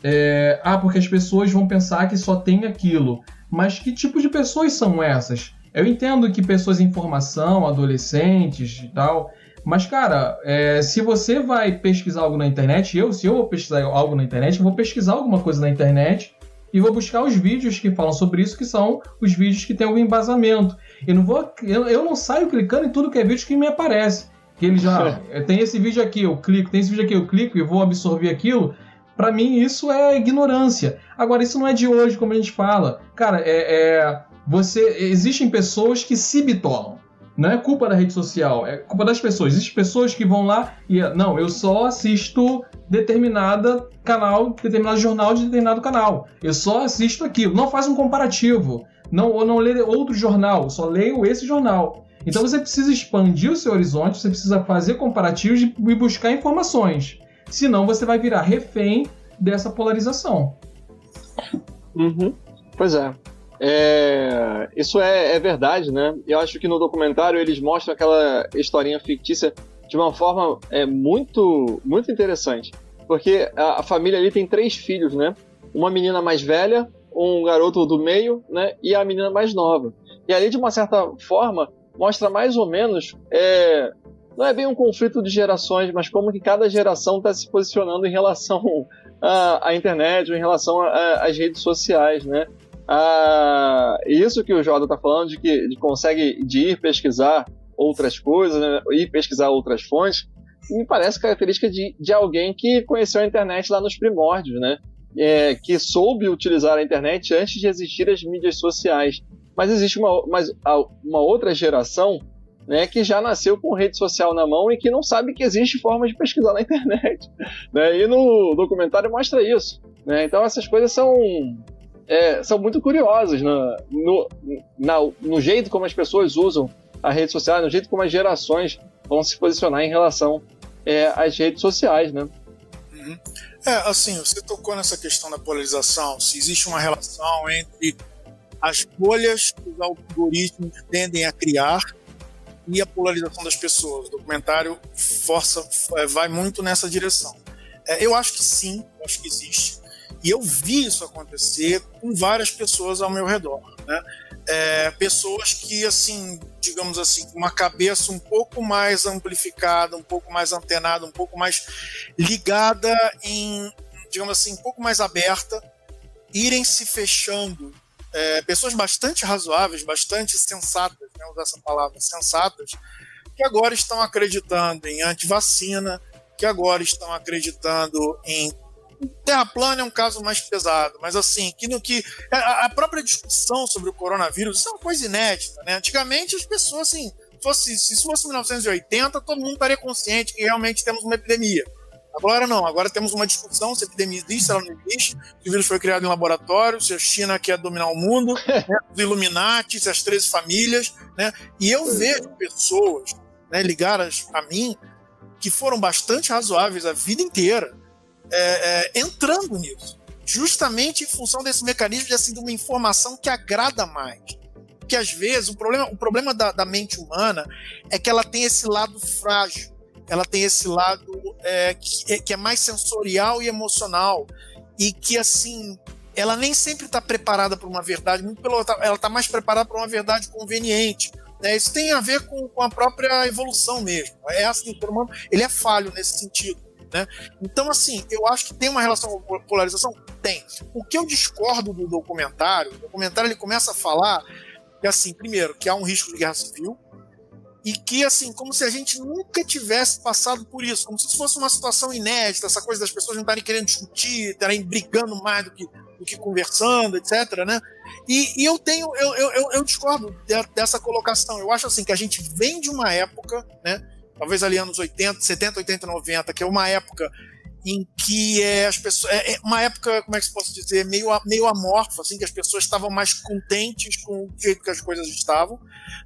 é, ah, porque as pessoas vão pensar que só tem aquilo. Mas que tipo de pessoas são essas? Eu entendo que pessoas em formação, adolescentes e tal, mas, cara, é, se você vai pesquisar algo na internet, eu, se eu vou pesquisar algo na internet, eu vou pesquisar alguma coisa na internet e vou buscar os vídeos que falam sobre isso, que são os vídeos que têm algum embasamento. Eu não vou, eu, eu não saio clicando em tudo que é vídeo que me aparece. Que ele já tem esse vídeo aqui, eu clico, tem esse vídeo aqui, eu clico e vou absorver aquilo. Para mim, isso é ignorância. Agora, isso não é de hoje, como a gente fala. Cara, é, é você existem pessoas que se bitolam. Não é culpa da rede social, é culpa das pessoas. Existem pessoas que vão lá e não, eu só assisto determinada canal, determinado jornal de determinado canal. Eu só assisto aquilo. Não faz um comparativo. Não, ou não lê outro jornal, só leio esse jornal. Então você precisa expandir o seu horizonte, você precisa fazer comparativos e buscar informações. Senão você vai virar refém dessa polarização.
Uhum. Pois é. É. isso é, é, verdade, né? Eu acho que no documentário eles mostram aquela historinha fictícia de uma forma é, muito, muito interessante. Porque a, a família ali tem três filhos, né? Uma menina mais velha, um garoto do meio, né? E a menina mais nova. E ali, de uma certa forma, mostra mais ou menos é, não é bem um conflito de gerações, mas como que cada geração está se posicionando em relação à, internet, em relação às redes sociais, né? Ah, isso que o Jordan está falando de que consegue de ir pesquisar outras coisas, né? ir pesquisar outras fontes, me parece característica de, de alguém que conheceu a internet lá nos primórdios, né? É, que soube utilizar a internet antes de existir as mídias sociais. Mas existe uma, mas, uma outra geração né, que já nasceu com rede social na mão e que não sabe que existe forma de pesquisar na internet. Né? E no documentário mostra isso. Né? Então essas coisas são, é, são muito curiosas na, no, na, no jeito como as pessoas usam a rede social, no jeito como as gerações vão se posicionar em relação é, às redes sociais. Né?
Uhum. É, assim, você tocou nessa questão da polarização, se existe uma relação entre as bolhas que os algoritmos tendem a criar e a polarização das pessoas. O documentário força, é, vai muito nessa direção. É, eu acho que sim, eu acho que existe. E eu vi isso acontecer com várias pessoas ao meu redor. Né? É, pessoas que, assim, digamos assim, com uma cabeça um pouco mais amplificada, um pouco mais antenada, um pouco mais ligada em, digamos assim, um pouco mais aberta, irem se fechando é, pessoas bastante razoáveis, bastante sensatas, né, usar essa palavra, sensatas, que agora estão acreditando em antivacina, que agora estão acreditando em Terra plana é um caso mais pesado, mas assim, que no que a própria discussão sobre o coronavírus é uma coisa inédita, né? Antigamente as pessoas assim, fosse, se isso fosse 1980, todo mundo estaria consciente que realmente temos uma epidemia. Agora não, agora temos uma discussão se a epidemia existe, se ela não existe, se o vírus foi criado em laboratório, se a China quer dominar o mundo, né, os Illuminati, se as 13 famílias, né? E eu vejo pessoas né, ligadas a mim que foram bastante razoáveis a vida inteira é, é, entrando nisso, justamente em função desse mecanismo de, assim, de uma informação que agrada mais. Porque às vezes o problema, o problema da, da mente humana é que ela tem esse lado frágil ela tem esse lado é, que, é, que, é mais sensorial e emocional e que assim ela nem sempre está preparada para uma verdade, muito pelo ela está mais preparada para uma verdade conveniente. Né? Isso tem a ver com, com, a própria evolução mesmo. É assim, o ser humano ele é falho nesse sentido. Né? Então, assim, eu acho que tem uma relação com polarização? Tem. O que eu discordo do documentário, o documentário ele começa a falar que, assim, primeiro, que há um risco de guerra civil, e que, assim, como se a gente nunca tivesse passado por isso, como se isso fosse uma situação inédita, essa coisa das pessoas não estarem querendo discutir, estarem brigando mais do que, do que conversando, etc. Né? E, e eu tenho, eu, eu, eu discordo de, dessa colocação. Eu acho assim que a gente vem de uma época, né? Talvez ali anos 80, 70, 80, 90, que é uma época em que é, as pessoas. É, é, uma época, como é que se posso dizer, meio, meio amorfa, assim, que as pessoas estavam mais contentes com o jeito que as coisas estavam.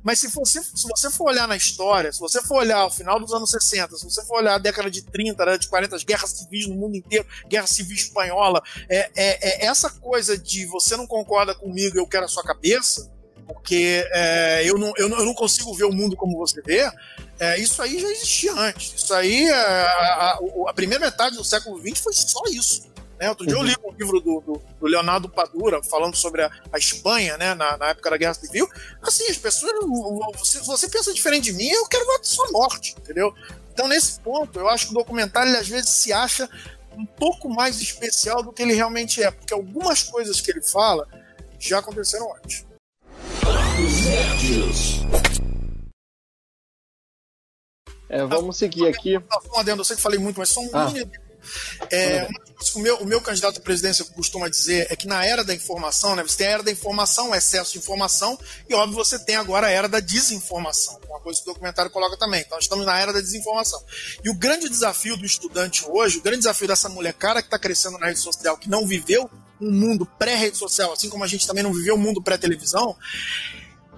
Mas se você, se você for olhar na história, se você for olhar o final dos anos 60, se você for olhar a década de 30, década de 40, as guerras civis no mundo inteiro, guerra civil espanhola, é, é, é essa coisa de você não concorda comigo, eu quero a sua cabeça porque é, eu, não, eu, não, eu, não, consigo ver o mundo como você vê, é, isso aí já existia antes. Isso aí, é, a, a, primeira metade do século XX foi só isso. Né? Outro dia eu li um livro do, do, do Leonardo Padura falando sobre a, a Espanha, né, na, na, época da Guerra Civil. Assim, as pessoas. Se você pensa diferente de mim, eu quero ver a sua morte, entendeu? Então, nesse ponto, eu acho que o documentário, ele, às vezes, se acha um pouco mais especial do que ele realmente é, porque algumas coisas que ele fala já aconteceram antes.
É, vamos seguir aqui.
Um adendo, eu sei que falei muito, mas só um ah. É, o, meu, o meu candidato à presidência costuma dizer é que na era da informação, né, você tem a era da informação, o excesso de informação, e óbvio você tem agora a era da desinformação, uma coisa que o documentário coloca também. Então, nós estamos na era da desinformação. E o grande desafio do estudante hoje, o grande desafio dessa mulher cara que está crescendo na rede social, que não viveu um mundo pré-rede social, assim como a gente também não viveu um mundo pré-televisão,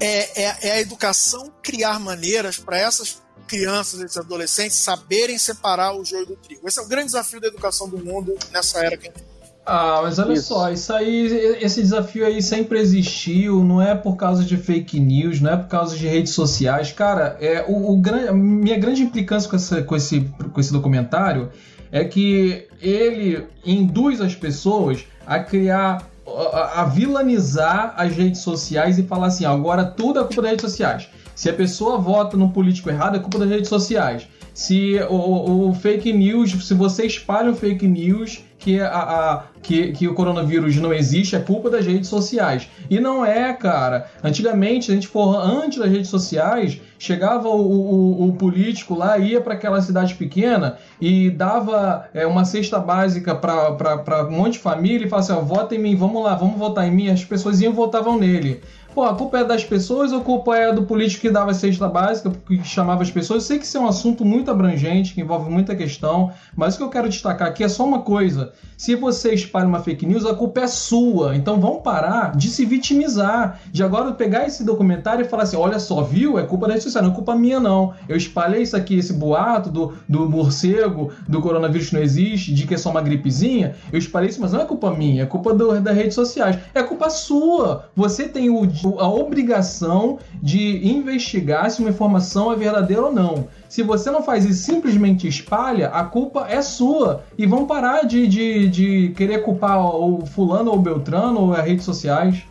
é, é, é, a educação criar maneiras para essas crianças, esses adolescentes saberem separar o joio do trigo. Esse é o grande desafio da educação do mundo nessa era que a gente
ah, mas olha isso. só, isso aí, esse desafio aí sempre existiu, não é por causa de fake news, não é por causa de redes sociais. Cara, é, o, o minha grande implicância com, essa, com, esse, com esse documentário é que ele induz as pessoas a criar, a, vilanizar as redes sociais e falar assim: agora tudo é culpa das redes sociais. Se a pessoa vota no político errado, é culpa das redes sociais. Se o, o fake news, se você espalha o fake news, que, a, a, que, que o coronavírus não existe, é culpa das redes sociais. E não é, cara. Antigamente, se a gente for antes das redes sociais, chegava o, o, o político lá, ia para aquela cidade pequena e dava é, uma cesta básica para um monte de família e falava assim: vota em mim, vamos lá, vamos votar em mim. As pessoas iam votavam nele. Pô, a culpa é das pessoas ou a culpa é do político que dava cesta básica, que chamava as pessoas? Eu sei que isso é um assunto muito abrangente, que envolve muita questão, mas o que eu quero destacar aqui é só uma coisa. Se você espalha uma fake news, a culpa é sua. Então vamos parar de se vitimizar. De agora pegar esse documentário e falar assim: olha só, viu? É culpa da social, não é culpa minha, não. Eu espalhei isso aqui, esse boato do, do morcego, do coronavírus não existe, de que é só uma gripezinha. Eu espalhei isso, mas não é culpa minha, é culpa do, das redes sociais. É culpa sua. Você tem o a obrigação de investigar se uma informação é verdadeira ou não. Se você não faz isso simplesmente espalha, a culpa é sua. E vão parar de, de, de querer culpar o fulano ou o Beltrano ou as redes sociais.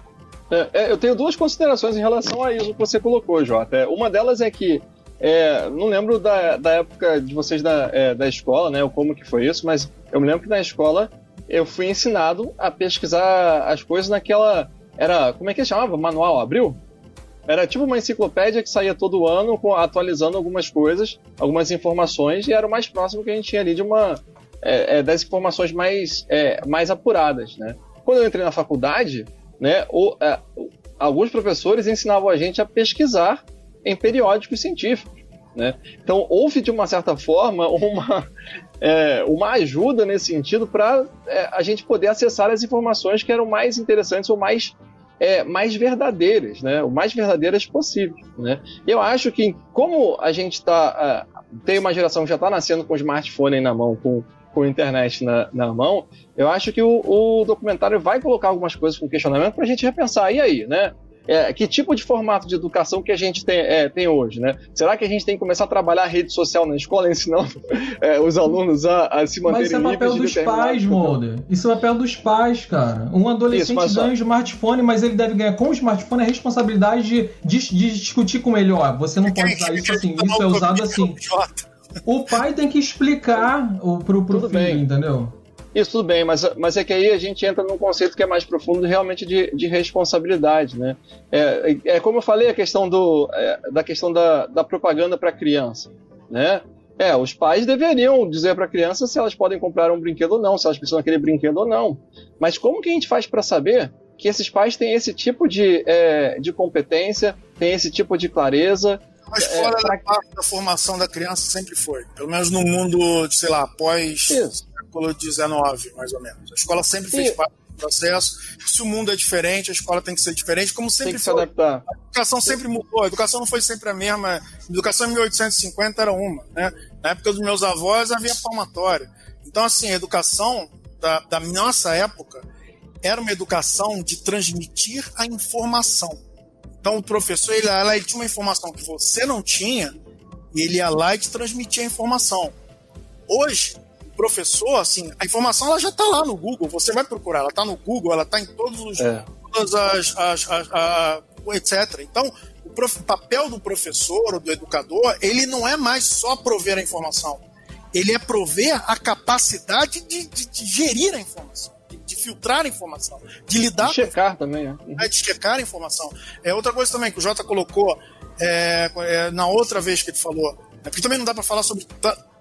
É, é, eu tenho duas considerações em relação a isso que você colocou, Jota. Uma delas é que é, não lembro da, da época de vocês da, é, da escola, né, ou como que foi isso, mas eu me lembro que na escola eu fui ensinado a pesquisar as coisas naquela era. Como é que chamava? Manual Abril? Era tipo uma enciclopédia que saía todo ano atualizando algumas coisas, algumas informações, e era o mais próximo que a gente tinha ali de uma. É, é, das informações mais, é, mais apuradas, né? Quando eu entrei na faculdade, né, o, é, alguns professores ensinavam a gente a pesquisar em periódicos científicos. Né? Então, houve, de uma certa forma, uma, é, uma ajuda nesse sentido para é, a gente poder acessar as informações que eram mais interessantes ou mais é, mais verdadeiras, né? O mais verdadeiras possível, né? Eu acho que como a gente está uh, tem uma geração que já está nascendo com o smartphone na mão, com, com a internet na, na mão, eu acho que o, o documentário vai colocar algumas coisas com questionamento para a gente repensar. E aí, né? É, que tipo de formato de educação que a gente tem, é, tem hoje, né? Será que a gente tem que começar a trabalhar a rede social na escola, ensinando é, os alunos a, a, se manterem Mas
isso é papel dos pais, Molder. Isso é papel dos pais, cara. Um adolescente isso, ganha um smartphone, mas ele deve ganhar com o smartphone a responsabilidade de, de, de discutir com ele. Ó, você não pode usar isso assim, isso é usado assim. O pai tem que explicar pro, pro filho, bem. entendeu?
Isso tudo bem, mas, mas é que aí a gente entra num conceito que é mais profundo realmente de, de responsabilidade, né? É, é como eu falei a questão do, é, da questão da, da propaganda para criança, né? É, os pais deveriam dizer para a criança se elas podem comprar um brinquedo ou não, se elas precisam daquele brinquedo ou não. Mas como que a gente faz para saber que esses pais têm esse tipo de, é, de competência, têm esse tipo de clareza?
Mas fora é, da parte da formação da criança sempre foi. Pelo menos no mundo, sei lá, pós Isso século XIX, mais ou menos. A escola sempre fez e... parte do processo. Se o mundo é diferente, a escola tem que ser diferente, como sempre tem que
foi. Se adaptar.
A educação sempre mudou, a educação não foi sempre a mesma. A educação em 1850 era uma, né? Na época dos meus avós havia palmatória. Então, assim, a educação da, da nossa época era uma educação de transmitir a informação. Então, o professor, ele, ele tinha uma informação que você não tinha, e ele ia lá e te transmitia a informação. Hoje, professor, assim, a informação ela já está lá no Google, você vai procurar, ela está no Google, ela está em todos os. É. Todas as, as, as, as etc. Então, o prof, papel do professor ou do educador, ele não é mais só prover a informação. Ele é prover a capacidade de, de, de gerir a informação de filtrar a informação, de lidar
de checar com... também, né?
É, de checar a informação. É outra coisa também que o Jota colocou é, é, na outra vez que ele falou, é, porque também não dá para falar sobre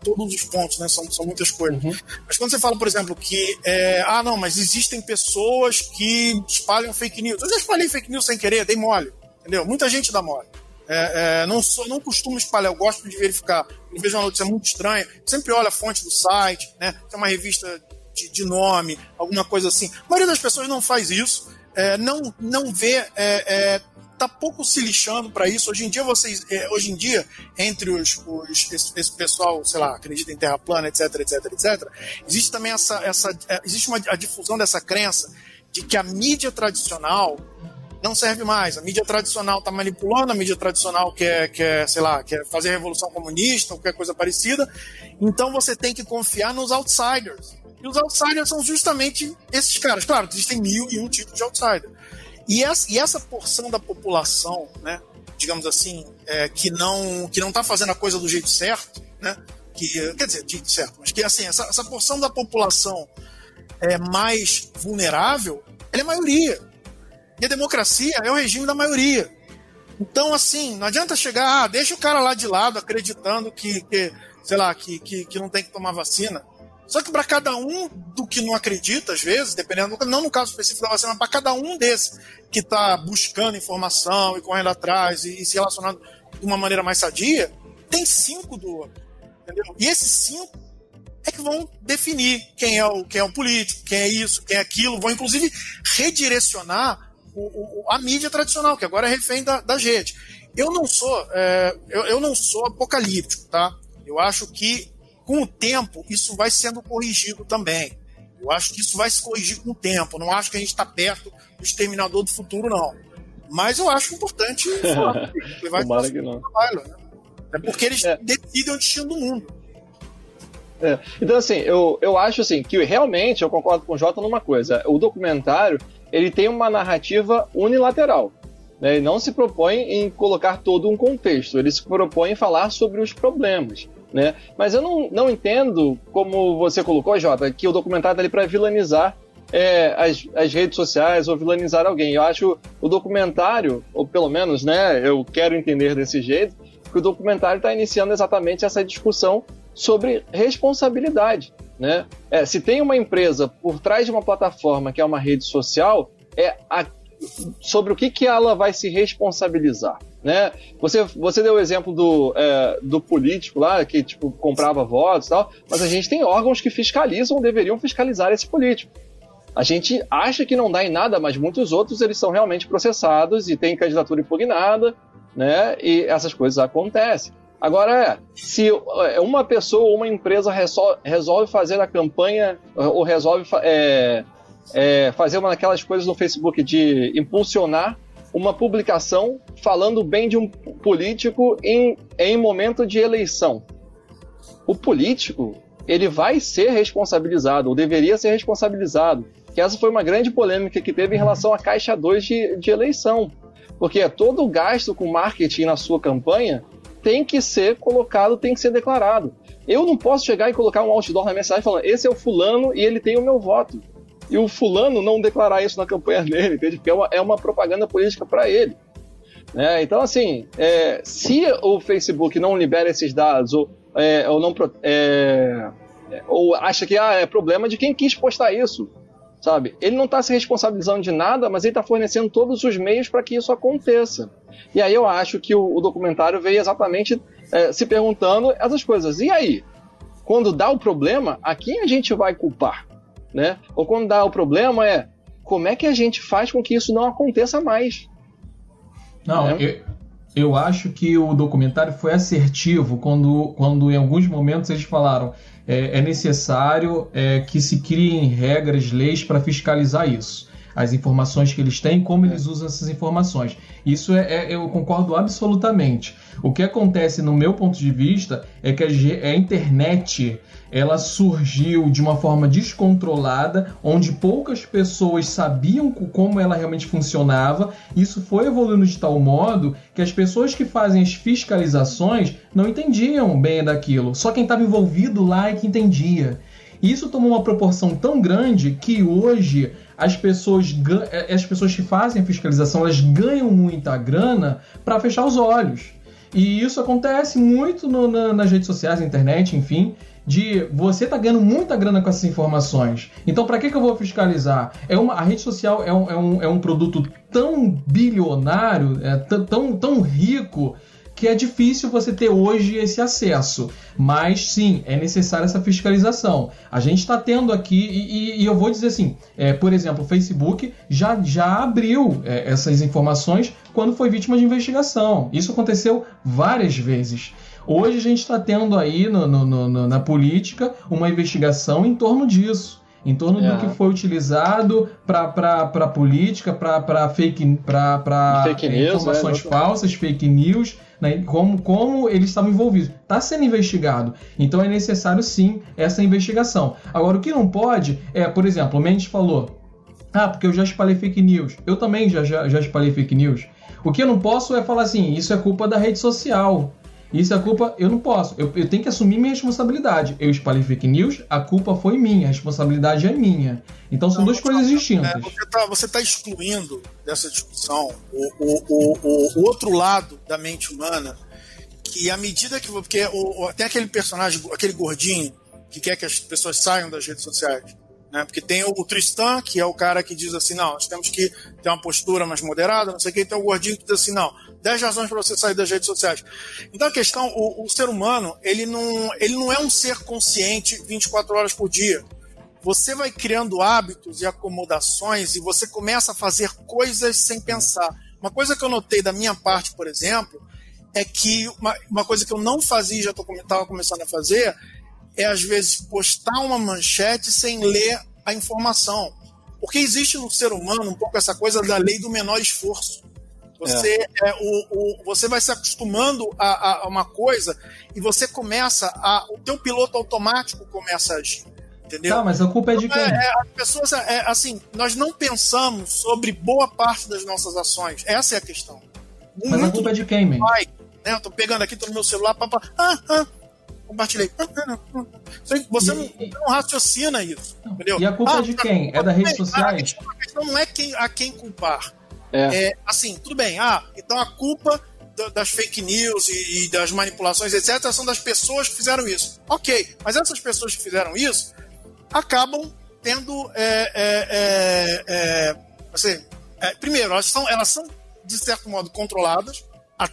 todos os pontos, né? São, são muitas coisas. Uhum. Mas quando você fala, por exemplo, que é, ah, não, mas existem pessoas que espalham fake news. Eu já espalhei fake news sem querer, dei mole, entendeu? Muita gente dá mole. É, é, não, sou, não costumo espalhar, eu gosto de verificar. Eu vejo uma notícia muito estranha, sempre olho a fonte do site, né? Tem uma revista de, de nome, alguma coisa assim. A maioria das pessoas não faz isso, é, não, não vê é, é, tá pouco se lixando para isso. Hoje em dia, vocês, é, hoje em dia, entre os, os esse, esse, pessoal, sei lá, acredita em terra plana, etc, etc, etc, existe também essa, essa é, existe uma a difusão dessa crença de que a mídia tradicional não serve mais. A mídia tradicional está manipulando, a mídia tradicional quer, quer, sei lá, quer fazer a revolução comunista ou qualquer coisa parecida. Então você tem que confiar nos outsiders. E os outsiders são justamente esses caras. Claro, existem mil e um tipos de outsider. E essa, e essa porção da população, né, digamos assim, é, que não que não está fazendo a coisa do jeito certo, né, que, quer dizer, do jeito certo, mas que assim, essa, essa porção da população é mais vulnerável, ela é maioria. E a democracia é o regime da maioria. Então, assim, não adianta chegar, ah, deixa o cara lá de lado acreditando que, que sei lá, que, que, que não tem que tomar vacina. Só que para cada um do que não acredita, às vezes, dependendo, não no caso específico da vacina, para cada um desses que está buscando informação e correndo atrás e, e, se relacionando de uma maneira mais sadia, tem cinco do outro. Entendeu? E esses cinco é que vão definir quem é o, quem é o político, quem é isso, quem é aquilo, vão inclusive redirecionar o, o, a mídia tradicional, que agora é refém da, da gente. Eu não sou, é, eu, eu não sou apocalíptico, tá? Eu acho que com o tempo, isso vai sendo corrigido também. Eu acho que isso vai se corrigir com o tempo. Não acho que a gente está perto do exterminador do futuro, não. Mas eu acho importante falar.
Tomara que não.
Trabalho, né? É porque eles é. decidem o destino do mundo.
É. Então, assim, eu, eu acho assim que realmente eu concordo com o Jota numa coisa. O documentário ele tem uma narrativa unilateral. Né? Ele não se propõe em colocar todo um contexto, ele se propõe em falar sobre os problemas. Né? Mas eu não, não entendo, como você colocou, Jota, que o documentário está ali para vilanizar é, as, as redes sociais ou vilanizar alguém. Eu acho o documentário, ou pelo menos né, eu quero entender desse jeito, que o documentário está iniciando exatamente essa discussão sobre responsabilidade. Né? É, se tem uma empresa por trás de uma plataforma que é uma rede social, é a, sobre o que, que ela vai se responsabilizar. Né? Você, você deu o exemplo do, é, do político lá, que tipo, comprava votos e tal, mas a gente tem órgãos que fiscalizam, deveriam fiscalizar esse político. A gente acha que não dá em nada, mas muitos outros eles são realmente processados e têm candidatura impugnada, né? E essas coisas acontecem. Agora, se é, uma pessoa ou uma empresa resolve fazer a campanha ou resolve é, é, fazer uma daquelas coisas no Facebook de impulsionar uma publicação falando bem de um político em, em momento de eleição. O político, ele vai ser responsabilizado, ou deveria ser responsabilizado. Que essa foi uma grande polêmica que teve em relação à Caixa 2 de, de eleição. Porque todo o gasto com marketing na sua campanha tem que ser colocado, tem que ser declarado. Eu não posso chegar e colocar um outdoor na minha cidade falando, esse é o fulano e ele tem o meu voto e o fulano não declarar isso na campanha dele, entende? Porque é uma, é uma propaganda política para ele. Né? Então, assim, é, se o Facebook não libera esses dados ou, é, ou não é, ou acha que ah, é problema de quem quis postar isso, sabe? Ele não está se responsabilizando de nada, mas ele está fornecendo todos os meios para que isso aconteça. E aí eu acho que o, o documentário veio exatamente é, se perguntando essas coisas. E aí? quando dá o problema, a quem a gente vai culpar? Né? Ou quando dá o problema é como é que a gente faz com que isso não aconteça mais?
Não, é. eu, eu acho que o documentário foi assertivo quando, quando em alguns momentos eles falaram é, é necessário é, que se criem regras, leis para fiscalizar isso as informações que eles têm, como eles usam essas informações. Isso é, é, eu concordo absolutamente. O que acontece, no meu ponto de vista, é que a, a internet ela surgiu de uma forma descontrolada, onde poucas pessoas sabiam como ela realmente funcionava. Isso foi evoluindo de tal modo que as pessoas que fazem as fiscalizações não entendiam bem daquilo. Só quem estava envolvido lá é que entendia. Isso tomou uma proporção tão grande que hoje as pessoas, é, as pessoas que fazem a fiscalização elas ganham muita grana para fechar os olhos. E isso acontece muito no, na, nas redes sociais, na internet, enfim, de você tá ganhando muita grana com essas informações. Então, para que, que eu vou fiscalizar? É uma, a rede social é um, é um, é um produto tão bilionário, é, tão, tão rico, que é difícil você ter hoje esse acesso. Mas sim, é necessária essa fiscalização. A gente está tendo aqui, e, e, eu vou dizer assim: é, por exemplo, o Facebook já, já abriu é, essas informações quando foi vítima de investigação. Isso aconteceu várias vezes. Hoje a gente está tendo aí no, no, no, na política uma investigação em torno disso em torno é. do que foi utilizado para política, para fake, pra,
fake news,
informações é, falsas, fake news né, como, como eles estavam envolvidos. Está sendo investigado. Então é necessário sim essa investigação. Agora, o que não pode é, por exemplo, o Mendes falou: ah, porque eu já espalhei fake news. Eu também já, já, já espalhei fake news. O que eu não posso é falar assim: isso é culpa da rede social. Isso é culpa, eu não posso. Eu, eu, tenho que assumir minha responsabilidade. Eu espalhei fake news, a culpa foi minha, a responsabilidade é minha. Então são não, duas coisas distintas. É,
você está tá excluindo dessa discussão o, o, o, o, outro lado da mente humana, que à medida que. Porque o, tem aquele personagem, aquele gordinho, que quer que as pessoas saiam das redes sociais. Né? Porque tem o Tristan, que é o cara que diz assim: não, nós temos que ter uma postura mais moderada, não sei o que. Tem o gordinho que diz assim: não, 10 razões para você sair das redes sociais. Então a questão, o, o, ser humano, ele não, ele não é um ser consciente 24 horas por dia. Você vai criando hábitos e acomodações e você começa a fazer coisas sem pensar. Uma coisa que eu notei da minha parte, por exemplo, é que uma, uma coisa que eu não fazia já estava começando a fazer é às vezes postar uma manchete sem ler a informação. Porque existe no ser humano um pouco essa coisa da lei do menor esforço. Você, é. é o, o, você vai se acostumando a, a, uma coisa e você começa a. O teu piloto automático começa a agir. Entendeu?
Tá, mas a culpa é de então, quem?
É, é, as pessoas, é, é, assim, nós não pensamos sobre boa parte das nossas ações. Essa é a questão.
Mas Muito a culpa é de quem, man? Pai,
né, eu tô pegando aqui, tô no meu celular, papá, ah, ah, compartilhei. Ah, ah, ah, você, e, não, não, raciocina isso, entendeu?
E a culpa é de quem? É das redes sociais? A
questão, a questão não é quem, a quem culpar. É. é. assim, tudo bem. Ah, então a culpa das fake news e, das manipulações, etc., são das pessoas que fizeram isso. Ok, mas essas pessoas que fizeram isso acabam tendo. É, é, é, é assim, é, primeiro, elas são, elas são, de certo modo, controladas,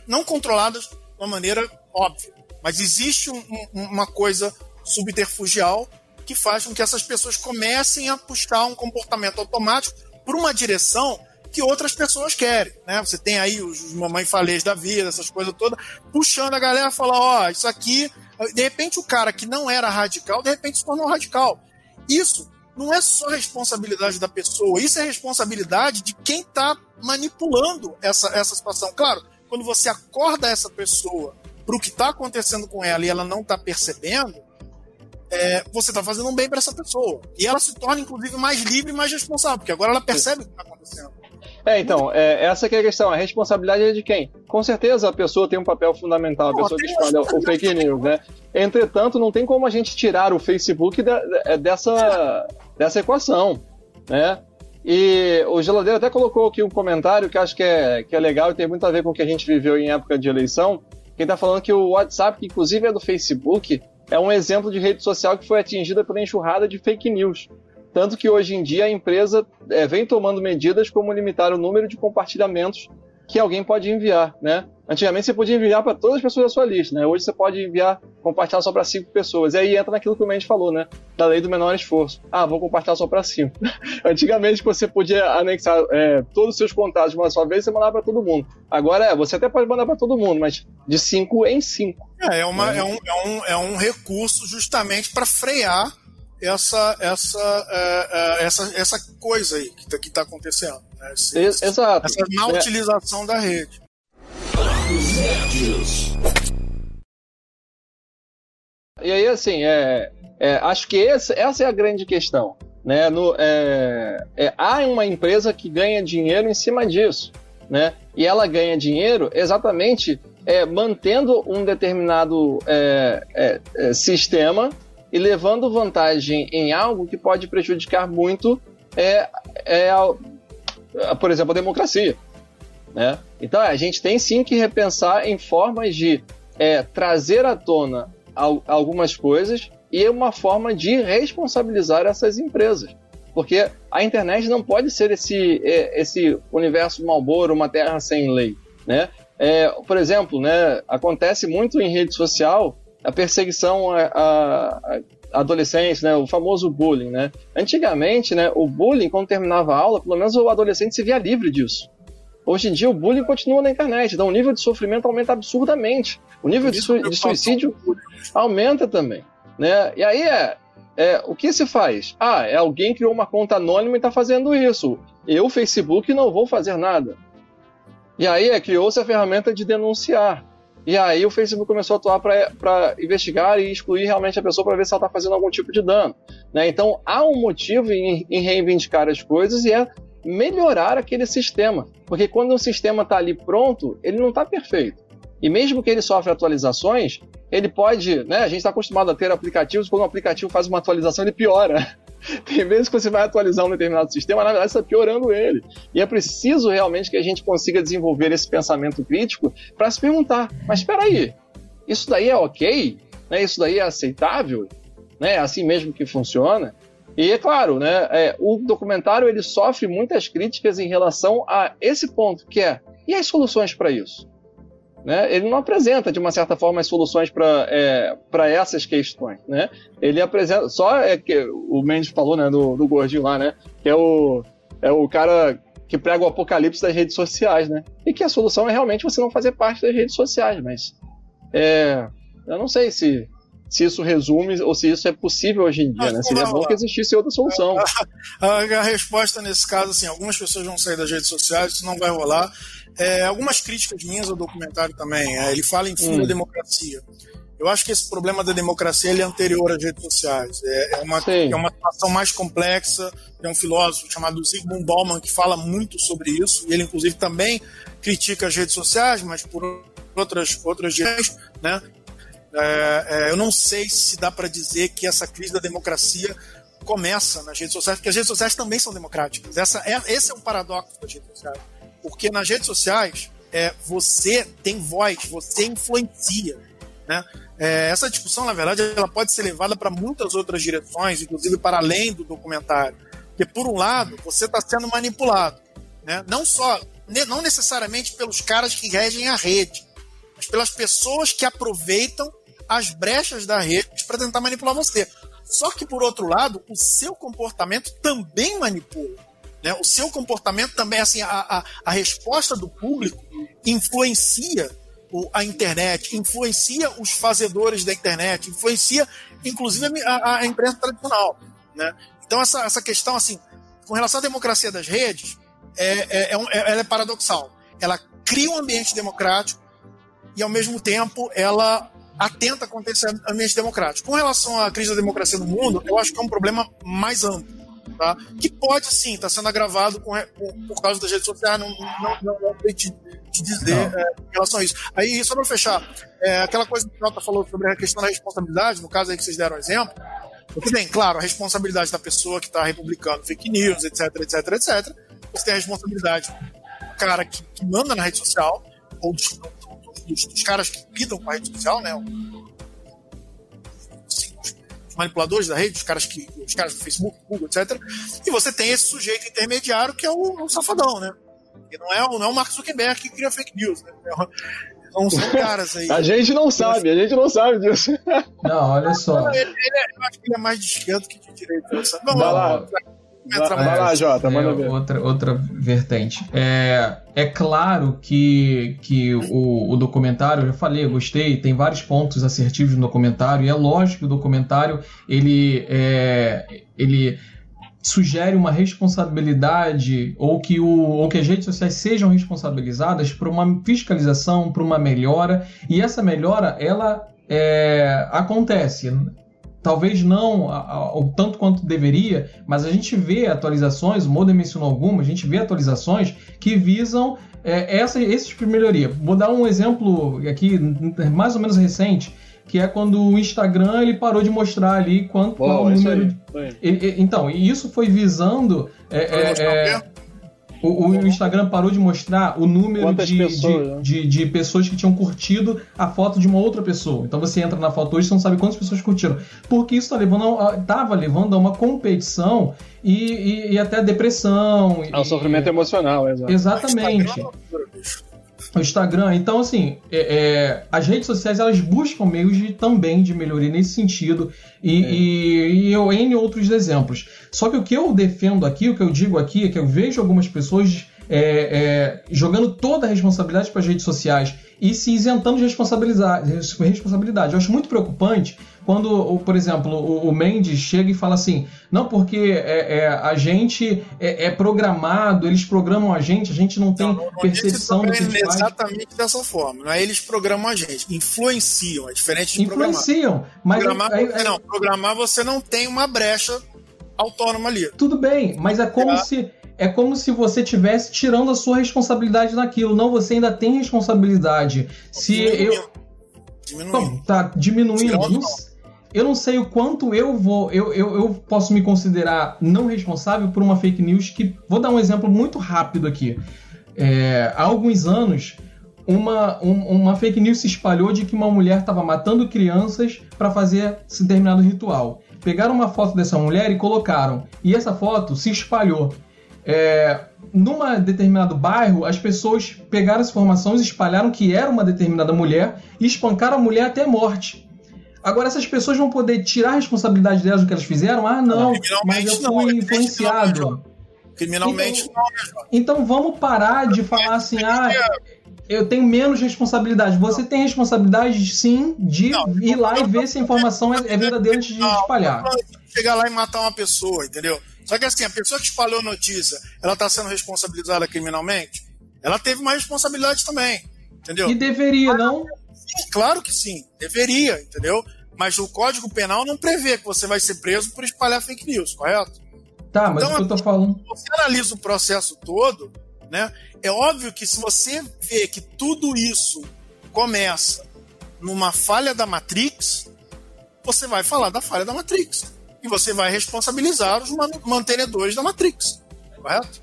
não controladas de uma maneira óbvia, mas existe um, um, uma coisa subterfugial que faz com que essas pessoas comecem a puxar um comportamento automático por uma direção que outras pessoas querem, né? Você tem aí os, mamãe falês da vida, essas coisas todas, puxando a galera a falar, ó, oh, isso aqui, de repente o cara que não era radical, de repente se tornou radical. Isso não é só responsabilidade da pessoa, isso é responsabilidade de quem está manipulando essa, essa situação. Claro, quando você acorda essa pessoa para o que está acontecendo com ela e ela não está percebendo, é, você está fazendo um bem para essa pessoa. E ela se torna, inclusive, mais livre e mais responsável, porque agora ela percebe o que está acontecendo.
É, então, é, essa é a questão. A responsabilidade é de quem? Com certeza a pessoa tem um papel fundamental, a pessoa que espalha o fake news, né? Entretanto, não tem como a gente tirar o Facebook de, é, dessa, dessa equação, né? E o Geladeiro até colocou aqui um comentário que acho que é, que é legal e tem muito a ver com o que a gente viveu em época de eleição. Quem está falando que o WhatsApp, que inclusive é do Facebook, é um exemplo de rede social que foi atingida por enxurrada de fake news. Tanto que hoje em dia a empresa é, vem tomando medidas como limitar o número de compartilhamentos que alguém pode enviar, né? Antigamente você podia enviar para todas as pessoas da sua lista, né? Hoje você pode enviar, compartilhar só para cinco pessoas. E aí entra naquilo que o Mendes falou, né? Da lei do menor esforço. Ah, vou compartilhar só para cinco. Antigamente você podia anexar é, todos os seus contatos de uma só vez e mandar para todo mundo. Agora é, você até pode mandar para todo mundo, mas de cinco em cinco.
É, é, uma, é, um, é, um, é um recurso justamente para frear essa, essa, é, é, essa, essa coisa aí que está tá acontecendo. Né? Esse,
Exato.
Essa má é. utilização da rede.
E aí, assim, é, é, acho que esse, essa é a grande questão. Né? No, é, é, há uma empresa que ganha dinheiro em cima disso. Né? E ela ganha dinheiro exatamente é, mantendo um determinado é, é, sistema e levando vantagem em algo que pode prejudicar muito, é, por exemplo, a democracia. Né? Então a gente tem sim que repensar em formas de é, trazer à tona algumas coisas e uma forma de responsabilizar essas empresas. Porque a internet não pode ser esse, é, esse universo malboro, uma terra sem lei. Né? É, por exemplo, né, acontece muito em rede social a perseguição a, a, a adolescentes, né, o famoso bullying. Né? Antigamente, né, o bullying, quando terminava a aula, pelo menos o adolescente se via livre disso. Hoje em dia o bullying continua na internet, então o nível de sofrimento aumenta absurdamente. O nível de, su de suicídio aumenta também. Né? E aí é, é, o que se faz? Ah, é alguém criou uma conta anônima e está fazendo isso. Eu, Facebook, não vou fazer nada. E aí é, criou-se a ferramenta de denunciar. E aí o Facebook começou a atuar para investigar e excluir realmente a pessoa para ver se ela está fazendo algum tipo de dano. Né? Então há um motivo em, em reivindicar as coisas e é melhorar aquele sistema. Porque quando um sistema está ali pronto, ele não está perfeito. E mesmo que ele sofra atualizações, ele pode, né? A gente está acostumado a ter aplicativos, quando um aplicativo faz uma atualização, ele piora. Tem vezes que você vai atualizar um determinado sistema, na verdade, você está piorando ele. E é preciso realmente que a gente consiga desenvolver esse pensamento crítico para se perguntar: mas espera aí, isso daí é ok? Né? Isso daí é aceitável? Né? É assim mesmo que funciona? E é claro, né, é, o documentário ele sofre muitas críticas em relação a esse ponto, que é e as soluções para isso? Né? Ele não apresenta, de uma certa forma, as soluções para é, essas questões. Né? Ele apresenta. Só é que o Mendes falou né, do, do gordinho lá, né? Que é o, é o cara que prega o apocalipse das redes sociais, né? E que a solução é realmente você não fazer parte das redes sociais, mas. É, eu não sei se se isso resume ou se isso é possível hoje em dia, né? Seria bom que existisse outra solução.
A, a, a, resposta nesse caso, assim, algumas pessoas vão sair das redes sociais, isso não vai rolar. É, algumas críticas minhas ao documentário também. É, ele fala em fim hum. da democracia. Eu acho que esse problema da democracia é anterior às redes sociais. É, é, uma, é uma situação mais complexa. Tem um filósofo chamado Zygmunt Bauman que fala muito sobre isso. E ele, inclusive, também critica as redes sociais, mas por outras, outras dias, né? É, é, eu não sei se dá para dizer que essa crise da democracia começa nas redes sociais, porque as redes sociais também são democráticas. Essa é, esse é um paradoxo das redes sociais. Porque nas redes sociais, é, você tem voz, você influencia. Né? É, essa discussão, na verdade, ela pode ser levada para muitas outras direções, inclusive para além do documentário. Porque, por um lado, você está sendo manipulado. Né? Não só, não necessariamente pelos caras que regem a rede, mas pelas pessoas que aproveitam as brechas da rede para tentar manipular você. Só que, por outro lado, o seu comportamento também manipula. Né? O seu comportamento também, assim, a, a, a resposta do público influencia a internet, influencia os fazedores da internet, influencia, inclusive, a, a imprensa tradicional. Né? Então, essa, essa questão, assim, com relação à democracia das redes, é, é, é, é ela é paradoxal. Ela cria um ambiente democrático e, ao mesmo tempo, ela atenta contra esse ambiente democrático. Com relação à crise da democracia no mundo, eu acho que é um problema mais amplo. Tá? Que pode sim estar tá sendo agravado com, com, por causa das redes sociais, não, não, não, não sei te, te dizer é, em relação a isso. Aí, só para fechar, é, aquela coisa que o Jota falou sobre a questão da responsabilidade, no caso aí que vocês deram exemplo, tudo bem, claro, a responsabilidade da pessoa que está republicando fake news, etc, etc, etc. Você tem a responsabilidade do cara que, que manda na rede social, ou dos, dos, dos caras que lidam com a rede social, né? Manipuladores da rede, os caras, que, os caras do Facebook, Google, etc. E você tem esse sujeito intermediário que é o, o safadão, né? E não é, não é o Mark Zuckerberg que cria fake news, né? São, são caras aí.
a gente não sabe, a gente não sabe disso.
Não, olha só.
Ele, ele é, eu acho que ele é mais de esquerda que de direita.
Vamos lá. Vai lá, Jota, manda
é,
ver.
Outra, outra vertente. É, é claro que, que o, o documentário, eu já falei, eu gostei, tem vários pontos assertivos no documentário, e é lógico que o documentário ele, é, ele sugere uma responsabilidade ou que, o, ou que as redes sociais sejam responsabilizadas por uma fiscalização, por uma melhora, e essa melhora ela é, acontece talvez não o tanto quanto deveria, mas a gente vê atualizações, o Modem mencionou algumas, a gente vê atualizações que visam é, essa, esse tipo de melhoria. Vou dar um exemplo aqui, mais ou menos recente, que é quando o Instagram ele parou de mostrar ali quanto qual o número. Ele, ele, então, isso foi visando. É, é, é o, o, Instagram parou de mostrar o número de pessoas, né? de, de, pessoas que tinham curtido a foto de uma outra pessoa. Então você entra na foto hoje e você não sabe quantas pessoas curtiram. Porque isso tá levando a, tava levando a uma competição e, e, e até depressão.
É um sofrimento emocional,
exato. Exatamente o Instagram. Então, assim, é, é, as redes sociais elas buscam meios de, também de melhoria nesse sentido e, é. e, e eu N outros exemplos. Só que o que eu defendo aqui, o que eu digo aqui, é que eu vejo algumas pessoas é, é, jogando toda a responsabilidade para as redes sociais e se isentando de responsabilidade, responsabilidade. Eu acho muito preocupante quando, por exemplo, o, Mendes chega e fala assim: não, porque é, é a gente é, é, programado, eles programam a gente, a gente não tem não, não, percepção do que
faz. Exatamente dessa forma, não é eles programam a gente, influenciam, é diferente de
influenciam,
programar. Mas programar, aí, não, programar você não tem uma brecha autônoma ali.
Tudo bem, mas é como é. se é como se você tivesse tirando a sua responsabilidade naquilo. Não, você ainda tem responsabilidade. Se diminuindo. eu diminuindo. tá diminuindo. Não, eu não sei o quanto eu vou. Eu, eu, eu posso me considerar não responsável por uma fake news que. Vou dar um exemplo muito rápido aqui. É, há alguns anos, uma, um, uma fake news se espalhou de que uma mulher estava matando crianças para fazer determinado ritual. Pegaram uma foto dessa mulher e colocaram. E essa foto se espalhou. É, numa determinado bairro, as pessoas pegaram essa informação e espalharam que era uma determinada mulher e espancaram a mulher até morte. Agora, essas pessoas vão poder tirar a responsabilidade delas do que elas fizeram? Ah, não, mas eu fui não, influenciado.
Criminalmente
então, não, Então vamos parar de falar assim, ah, eu tenho menos responsabilidade. Você tem responsabilidade, sim, de não, ir lá e ver se a informação é, é verdadeira antes de espalhar.
Chegar lá e matar uma pessoa, entendeu? Só que assim, a pessoa que espalhou a notícia, ela está sendo responsabilizada criminalmente? Ela teve uma responsabilidade também, entendeu?
E deveria, não?
Sim, claro que sim, deveria, entendeu? Mas o Código Penal não prevê que você vai ser preso por espalhar fake news, correto?
Tá, mas então, o que eu tô falando.
Você analisa o processo todo, né? É óbvio que se você vê que tudo isso começa numa falha da Matrix, você vai falar da falha da Matrix. E você vai responsabilizar os mantenedores da Matrix, correto?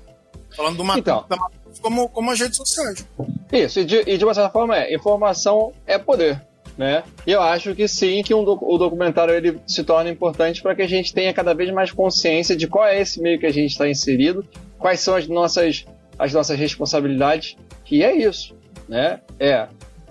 Falando do então. da Matrix como, como as redes sociais.
Isso, e de, e de uma certa forma é, informação é poder né? E eu acho que sim, que um do, o documentário ele se torna importante para que a gente tenha cada vez mais consciência de qual é esse meio que a gente está inserido, quais são as nossas, as nossas responsabilidades, que é isso, né? É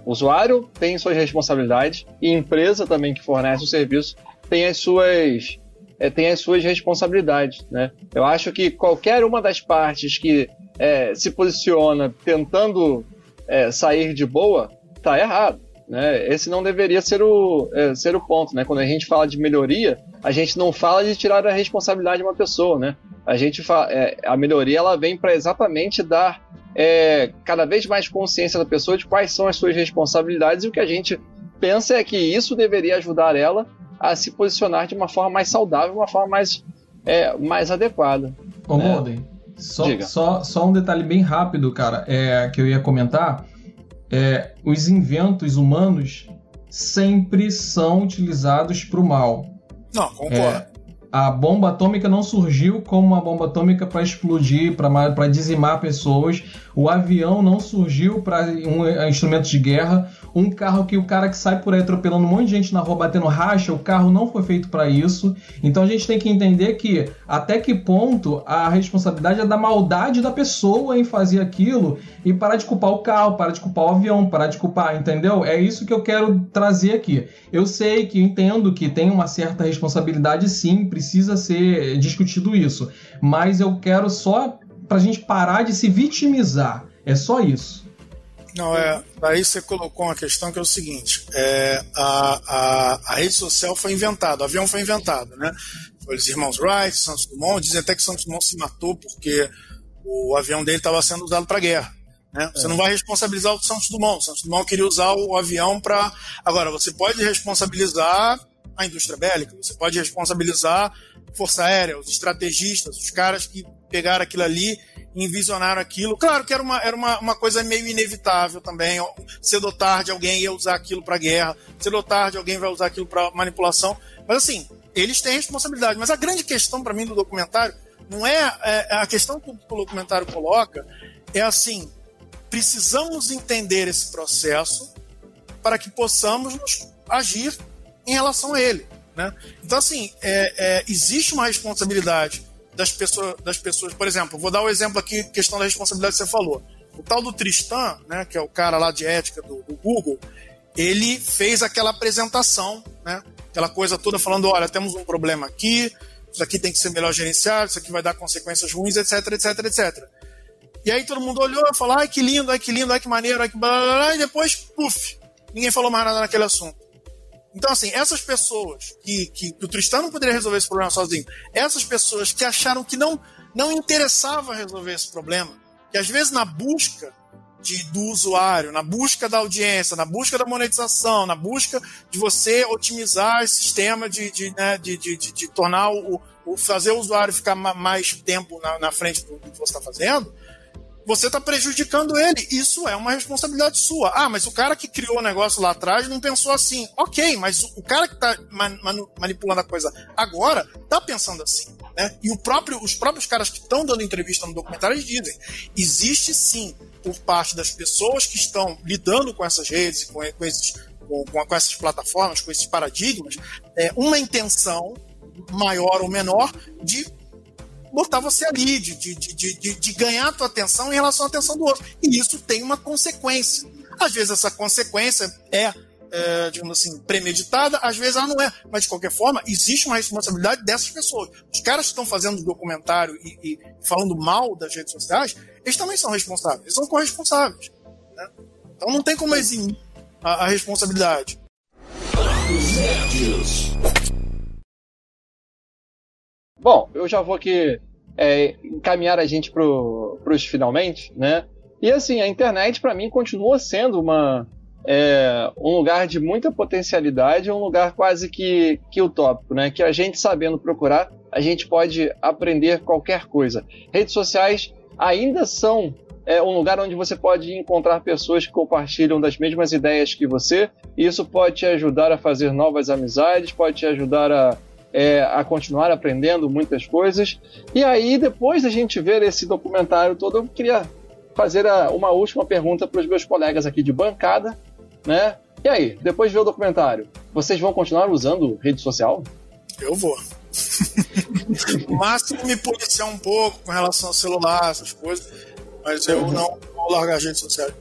usuário tem suas responsabilidades e empresa também que fornece o serviço tem as suas é, tem as suas responsabilidades, né? Eu acho que qualquer uma das partes que é, se posiciona tentando é, sair de boa está errado. Né? Esse não deveria ser o, é, ser o ponto. Né? Quando a gente fala de melhoria, a gente não fala de tirar a responsabilidade de uma pessoa. Né? A, gente fala, é, a melhoria ela vem para exatamente dar é, cada vez mais consciência da pessoa de quais são as suas responsabilidades e o que a gente pensa é que isso deveria ajudar ela a se posicionar de uma forma mais saudável, uma forma mais, é, mais adequada.
Ô, né? Só, só, só um detalhe bem rápido, cara, é, que eu ia comentar é, os inventos humanos sempre são utilizados para o mal.
Não, concordo.
É, a bomba atômica não surgiu como uma bomba atômica para explodir, para dizimar pessoas. O avião não surgiu para um instrumento de guerra. Um carro que o cara que sai por aí atropelando um monte de gente na rua batendo racha, o carro não foi feito para isso. Então a gente tem que entender que até que ponto a responsabilidade é da maldade da pessoa em fazer aquilo e parar de culpar o carro, parar de culpar o avião, parar de culpar, entendeu? É isso que eu quero trazer aqui. Eu sei que entendo que tem uma certa responsabilidade sim, precisa ser discutido isso, mas eu quero só pra gente parar de se vitimizar. É só isso.
Não, é. Daí você colocou uma questão que é o seguinte: é, a, a, a rede social foi inventada, o avião foi inventado, né? Foi os irmãos Wright, Santos Dumont, dizem até que Santos Dumont se matou porque o avião dele estava sendo usado para guerra. Né? Você é. não vai responsabilizar o Santos Dumont. O Santos Dumont queria usar o avião para. Agora, você pode responsabilizar a indústria bélica, você pode responsabilizar a Força Aérea, os estrategistas, os caras que pegaram aquilo ali envisionaram aquilo. Claro que era uma, era uma, uma coisa meio inevitável também. Cedo ou tarde alguém ia usar aquilo para guerra, cedo ou tarde alguém vai usar aquilo para manipulação. Mas assim, eles têm responsabilidade. Mas a grande questão para mim do documentário não é, é, é a questão que o documentário coloca é assim precisamos entender esse processo para que possamos agir em relação a ele. Né? Então, assim, é, é, existe uma responsabilidade das pessoas, das pessoas. Por exemplo, vou dar um exemplo aqui, questão da responsabilidade que você falou. O tal do Tristan, né, que é o cara lá de ética do, do Google, ele fez aquela apresentação, né, aquela coisa toda falando, olha, temos um problema aqui, isso aqui tem que ser melhor gerenciado, isso aqui vai dar consequências ruins, etc, etc, etc. E aí todo mundo olhou e falou, ai que lindo, ai que lindo, ai que maneiro, ai que blá, blá, blá, e depois, puf, ninguém falou mais nada naquele assunto. Então, assim, essas pessoas que, que, que, o Tristan não poderia resolver esse problema sozinho, essas pessoas que acharam que não, não interessava resolver esse problema, que às vezes na busca de, do usuário, na busca da audiência, na busca da monetização, na busca de você otimizar esse sistema de, de, né, de, de, de, tornar o, o, fazer o usuário ficar mais tempo na, na frente do, do que você está fazendo, você está prejudicando ele. Isso é uma responsabilidade sua. Ah, mas o cara que criou o negócio lá atrás não pensou assim. Ok, mas o cara que está man manipulando a coisa agora está pensando assim. Né? E próprio, os próprios caras que estão dando entrevista no documentário dizem: existe sim, por parte das pessoas que estão lidando com essas redes, com, com, esses, com, com essas plataformas, com esses paradigmas, é, uma intenção maior ou menor de botar você ali, de, de, de, de, ganhar a tua atenção em relação à atenção do outro. E isso tem uma consequência. Às vezes essa consequência é, é, digamos assim, premeditada, às vezes ela não é. Mas de qualquer forma, existe uma responsabilidade dessas pessoas. Os caras que estão fazendo documentário e, e falando mal das redes sociais, eles também são responsáveis, eles são corresponsáveis. Né? Então não tem como eximir a, a responsabilidade.
Bom, eu já vou aqui é, encaminhar a gente para os finalmente, né? E assim, a internet para mim continua sendo uma, é, um lugar de muita potencialidade, um lugar quase que, que utópico, né? Que a gente sabendo procurar, a gente pode aprender qualquer coisa. Redes sociais ainda são é, um lugar onde você pode encontrar pessoas que compartilham das mesmas ideias que você. E isso pode te ajudar a fazer novas amizades, pode te ajudar a é, a continuar aprendendo muitas coisas. E aí, depois da gente ver esse documentário todo, eu queria fazer a, uma última pergunta para os meus colegas aqui de bancada, né? E aí, depois de ver o documentário, vocês vão continuar usando rede social?
Eu vou. o máximo me policiar um pouco com relação ao celular, essas coisas, mas eu não vou largar as redes sociais.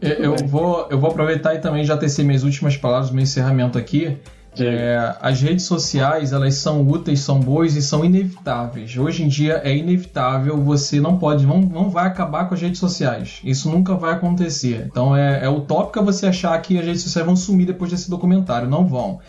Eu vou, eu vou aproveitar e também já tecer minhas últimas palavras, meu encerramento aqui. É, as redes sociais elas são úteis, são boas e são inevitáveis. Hoje em dia é inevitável, você não pode, não, não vai acabar com as redes sociais. Isso nunca vai acontecer. Então é, é utópico você achar que as redes sociais vão sumir depois desse documentário. Não vão.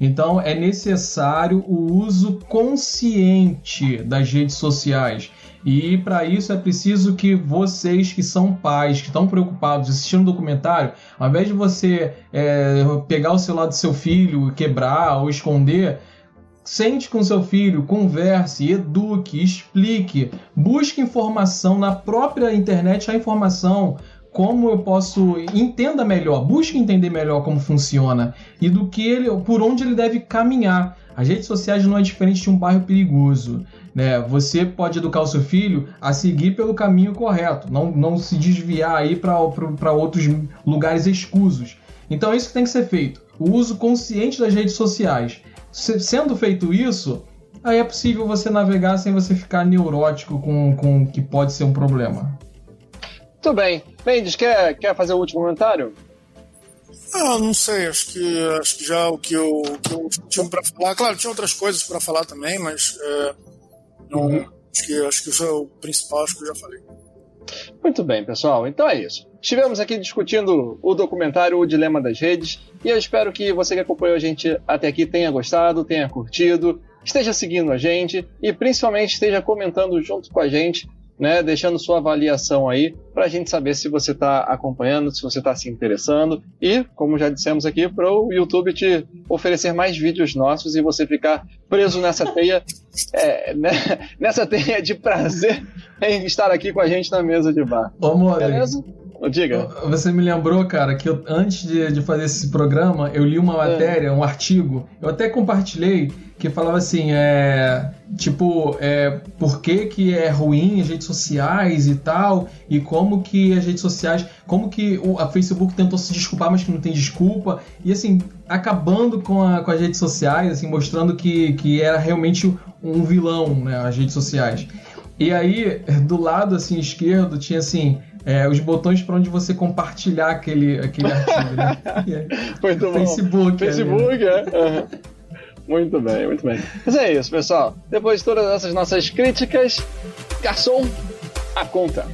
Então é necessário o uso consciente das redes sociais. E para isso é preciso que vocês que são pais, que estão preocupados assistindo o documentário, ao invés de você é, pegar o celular do seu filho, quebrar ou esconder, sente com seu filho, converse, eduque, explique, busque informação na própria internet, a informação como eu posso entenda melhor, busque entender melhor como funciona e do que ele, por onde ele deve caminhar. As redes sociais não é diferente de um bairro perigoso. Né? Você pode educar o seu filho a seguir pelo caminho correto, não, não se desviar aí para outros lugares escusos. Então é isso que tem que ser feito. O uso consciente das redes sociais. Sendo feito isso, aí é possível você navegar sem você ficar neurótico com, com que pode ser um problema.
Tudo bem. Mendes, quer, quer fazer o último comentário?
Ah, não sei, acho que acho que já o que eu, que eu tinha para falar. Claro, tinha outras coisas para falar também, mas é, não, uhum. acho, que, acho que isso é o principal, acho que eu já falei.
Muito bem, pessoal. Então é isso. Estivemos aqui discutindo o documentário O Dilema das Redes e eu espero que você que acompanhou a gente até aqui tenha gostado, tenha curtido, esteja seguindo a gente e principalmente esteja comentando junto com a gente né, deixando sua avaliação aí para a gente saber se você está acompanhando, se você está se interessando e, como já dissemos aqui, para o YouTube te oferecer mais vídeos nossos e você ficar preso nessa teia, é, né, nessa teia de prazer em estar aqui com a gente na mesa de bar.
Ô, Beleza? Diga. Você me lembrou, cara, que eu, antes de, de fazer esse programa, eu li uma é. matéria, é. um artigo, eu até compartilhei, que falava assim, é, tipo, é, por que, que é ruim as redes sociais e tal, e como que as redes sociais, como que o, a Facebook tentou se desculpar, mas que não tem desculpa, e assim, acabando com, a, com as redes sociais, assim, mostrando que, que era realmente um vilão, né, as redes sociais. E aí, do lado assim esquerdo, tinha assim, é, os botões para onde você compartilhar aquele, aquele artigo, né?
muito bom.
Facebook.
Facebook, é. Uhum. Muito bem, muito bem. Mas é isso, pessoal. Depois de todas essas nossas críticas, garçom, a conta.